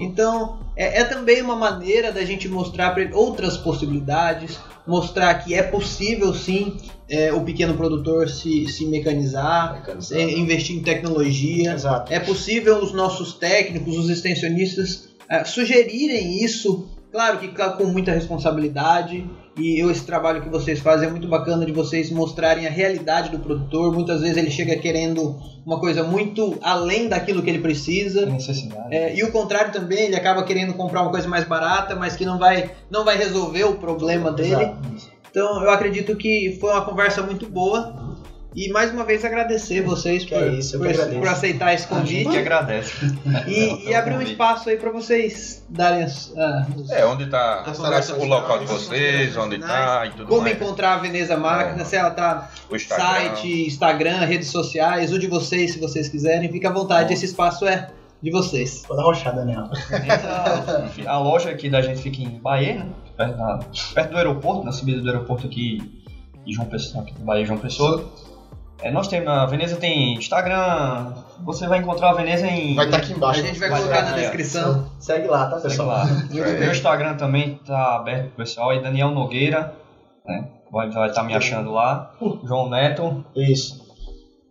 Então, é, é também uma maneira da gente mostrar outras possibilidades, mostrar que é possível sim é, o pequeno produtor se, se mecanizar, é, investir em tecnologia. Exato. É possível os nossos técnicos, os extensionistas, é, sugerirem isso, claro que com muita responsabilidade. E esse trabalho que vocês fazem é muito bacana de vocês mostrarem a realidade do produtor. Muitas vezes ele chega querendo uma coisa muito além daquilo que ele precisa. Necessidade. É, e o contrário também, ele acaba querendo comprar uma coisa mais barata, mas que não vai, não vai resolver o problema dele. Exato. Então eu acredito que foi uma conversa muito boa. E mais uma vez agradecer vocês por, é isso, por, por aceitar esse A gente convite. agradece. E, e abrir um espaço aí para vocês darem as, ah, os- É, onde tá as o local de vocês, onde conversas tá e tudo Como mais. encontrar a Veneza Máquina, É. se ela tá O Instagram. site, Instagram, redes sociais, o de vocês, se vocês quiserem, fica à vontade, esse espaço é de vocês. Vou dar rochada nela. Então, enfim, a loja aqui da gente fica em Bahia, né? Perto, da- perto do aeroporto, na subida do aeroporto aqui de João Pessoa, aqui do Bahia João Pessoa. É, nós temos, a Veneza tem Instagram, você vai encontrar a Veneza em... Vai estar aqui A embaixo. gente vai Vai colocar na é. descrição. Segue lá, tá, pessoal? lá. Muito É. Meu. Instagram também tá aberto pro pessoal, e Daniel Nogueira, né? Vai estar tá me achando lá. João Neto, Isso.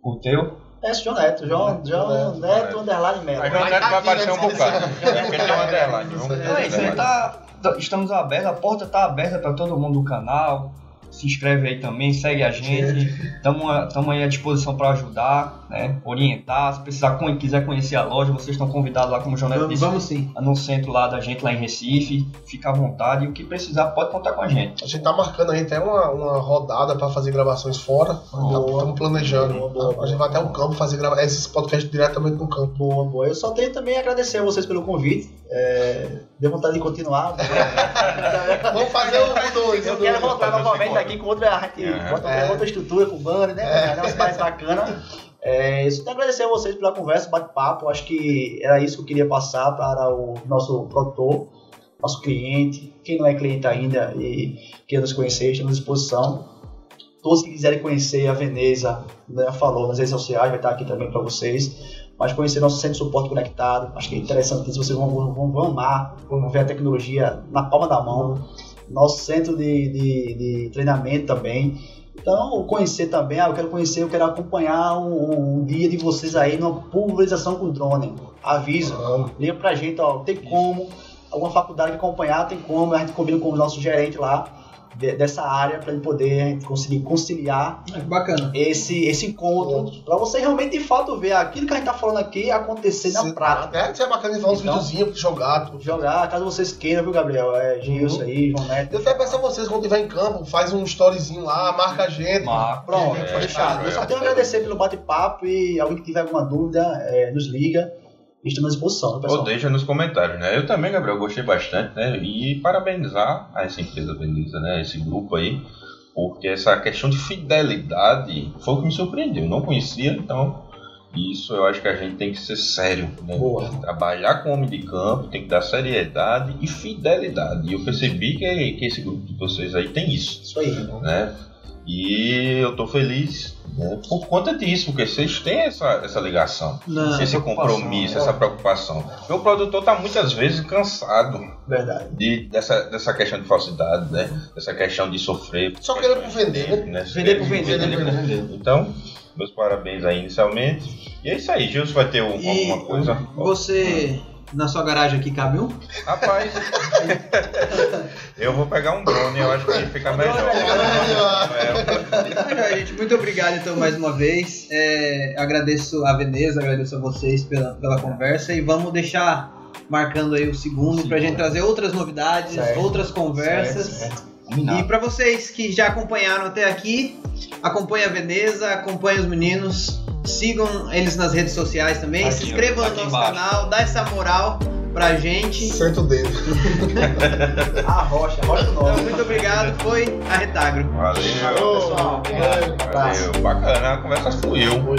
o teu. É esse João Neto. João, João Neto, underline Melo. Aí o Neto vai aparecer um aqui, bocado. É porque tem uma underline. Vamos É ver isso tá, tá- estamos abertos, a porta tá aberta para todo mundo do canal. Se inscreve aí também, segue a gente. Estamos aí à disposição para ajudar, né? orientar. Se precisar, quiser conhecer a loja, vocês estão convidados lá, como o Neto Vamos, disse, vamos sim. no centro lá da gente, lá em Recife. Fica à vontade. E o que precisar, pode contar com a gente. A gente tá marcando aí até uma, uma rodada pra fazer gravações fora. Estamos planejando. Boa, boa, boa. a gente vai até o campo fazer grava esses podcasts diretamente no campo. Boa, boa. Eu só tenho também a agradecer a vocês pelo convite. É, deu vontade de continuar. Vamos fazer o dois. Eu quero voltar novamente segundo. Aqui com outra, a gente É. bota É. outra estrutura com o banner, né? Um negócio mais bacana. É, tenho a agradecer a vocês pela conversa, bate-papo. Acho que era isso que eu queria passar para o nosso produtor, nosso cliente. Quem não é cliente ainda e quer nos conhecer, estamos à disposição. Todos que quiserem conhecer a Veneza, né, falou nas redes sociais, vai estar aqui também para vocês. Mas conhecer nosso centro de suporte conectado, acho que é interessantíssimo, vocês vão, vão, vão amar, vão ver a tecnologia na palma da mão. Nosso centro de, de, de treinamento também. Então, conhecer também, ah, eu quero conhecer, eu quero acompanhar um, um dia de vocês aí numa pulverização com drone. Avisa, liga pra gente, ó, tem como, alguma faculdade acompanhar, tem como, a gente combina com o nosso gerente lá de- dessa área para ele poder conseguir conciliar que bacana. esse, esse encontro, para você realmente de fato ver aquilo que a gente tá falando aqui acontecer na prática. É, isso é bacana falar uns Então- videozinhos pra jogar. tudo. Jogar, caso vocês queiram, viu, Gabriel? É Gilson aí, João Neto. Eu até peço a vocês, quando tiver em campo, faz um storyzinho lá, marca a gente. Marco. Pronto, É, fechado. é, Eu só é. tenho a agradecer pelo bate-papo e alguém que tiver alguma dúvida, é, nos liga. À disposição, viu, Ou pessoal. deixa nos comentários, né? Eu também, Gabriel, gostei bastante, né? E parabenizar a essa empresa Beleza, né? Esse grupo aí, porque essa questão de fidelidade foi o que me surpreendeu. Eu não conhecia, então isso eu acho que a gente tem que ser sério, né? Boa. Trabalhar com homem de campo tem que dar seriedade e fidelidade. E eu percebi que, que esse grupo de vocês aí tem isso, Isso aí. né? E eu tô feliz né, por conta disso, porque vocês têm essa, essa ligação Não, esse compromisso, né? essa preocupação. Meu produtor está muitas vezes cansado Verdade. de, dessa, dessa questão de falsidade, né? Dessa questão de sofrer. Só querendo por vender, né? Vender por vender, Vender por vender. Então, meus parabéns aí inicialmente. E é isso aí, Gilson vai ter um- alguma coisa? Você, na sua garagem aqui, cabe um? Rapaz, eu vou pegar um drone, eu acho que fica melhor. É, gente, muito obrigado então mais uma vez. É, agradeço a Veneza, agradeço a vocês pela, pela conversa e vamos deixar marcando aí o segundo pra gente trazer outras novidades, Certo. outras conversas. Certo, E para vocês que já acompanharam até aqui, acompanhe a Veneza, acompanhe os meninos, sigam eles nas redes sociais também, Aqui, se inscrevam no nosso embaixo. canal, dá essa moral pra gente. Senta o dedo. A rocha, a rocha do Então, muito obrigado, foi a Retagro. Valeu. Valeu, pessoal. Valeu. Valeu. Bacana, a conversa fluiu. Foi.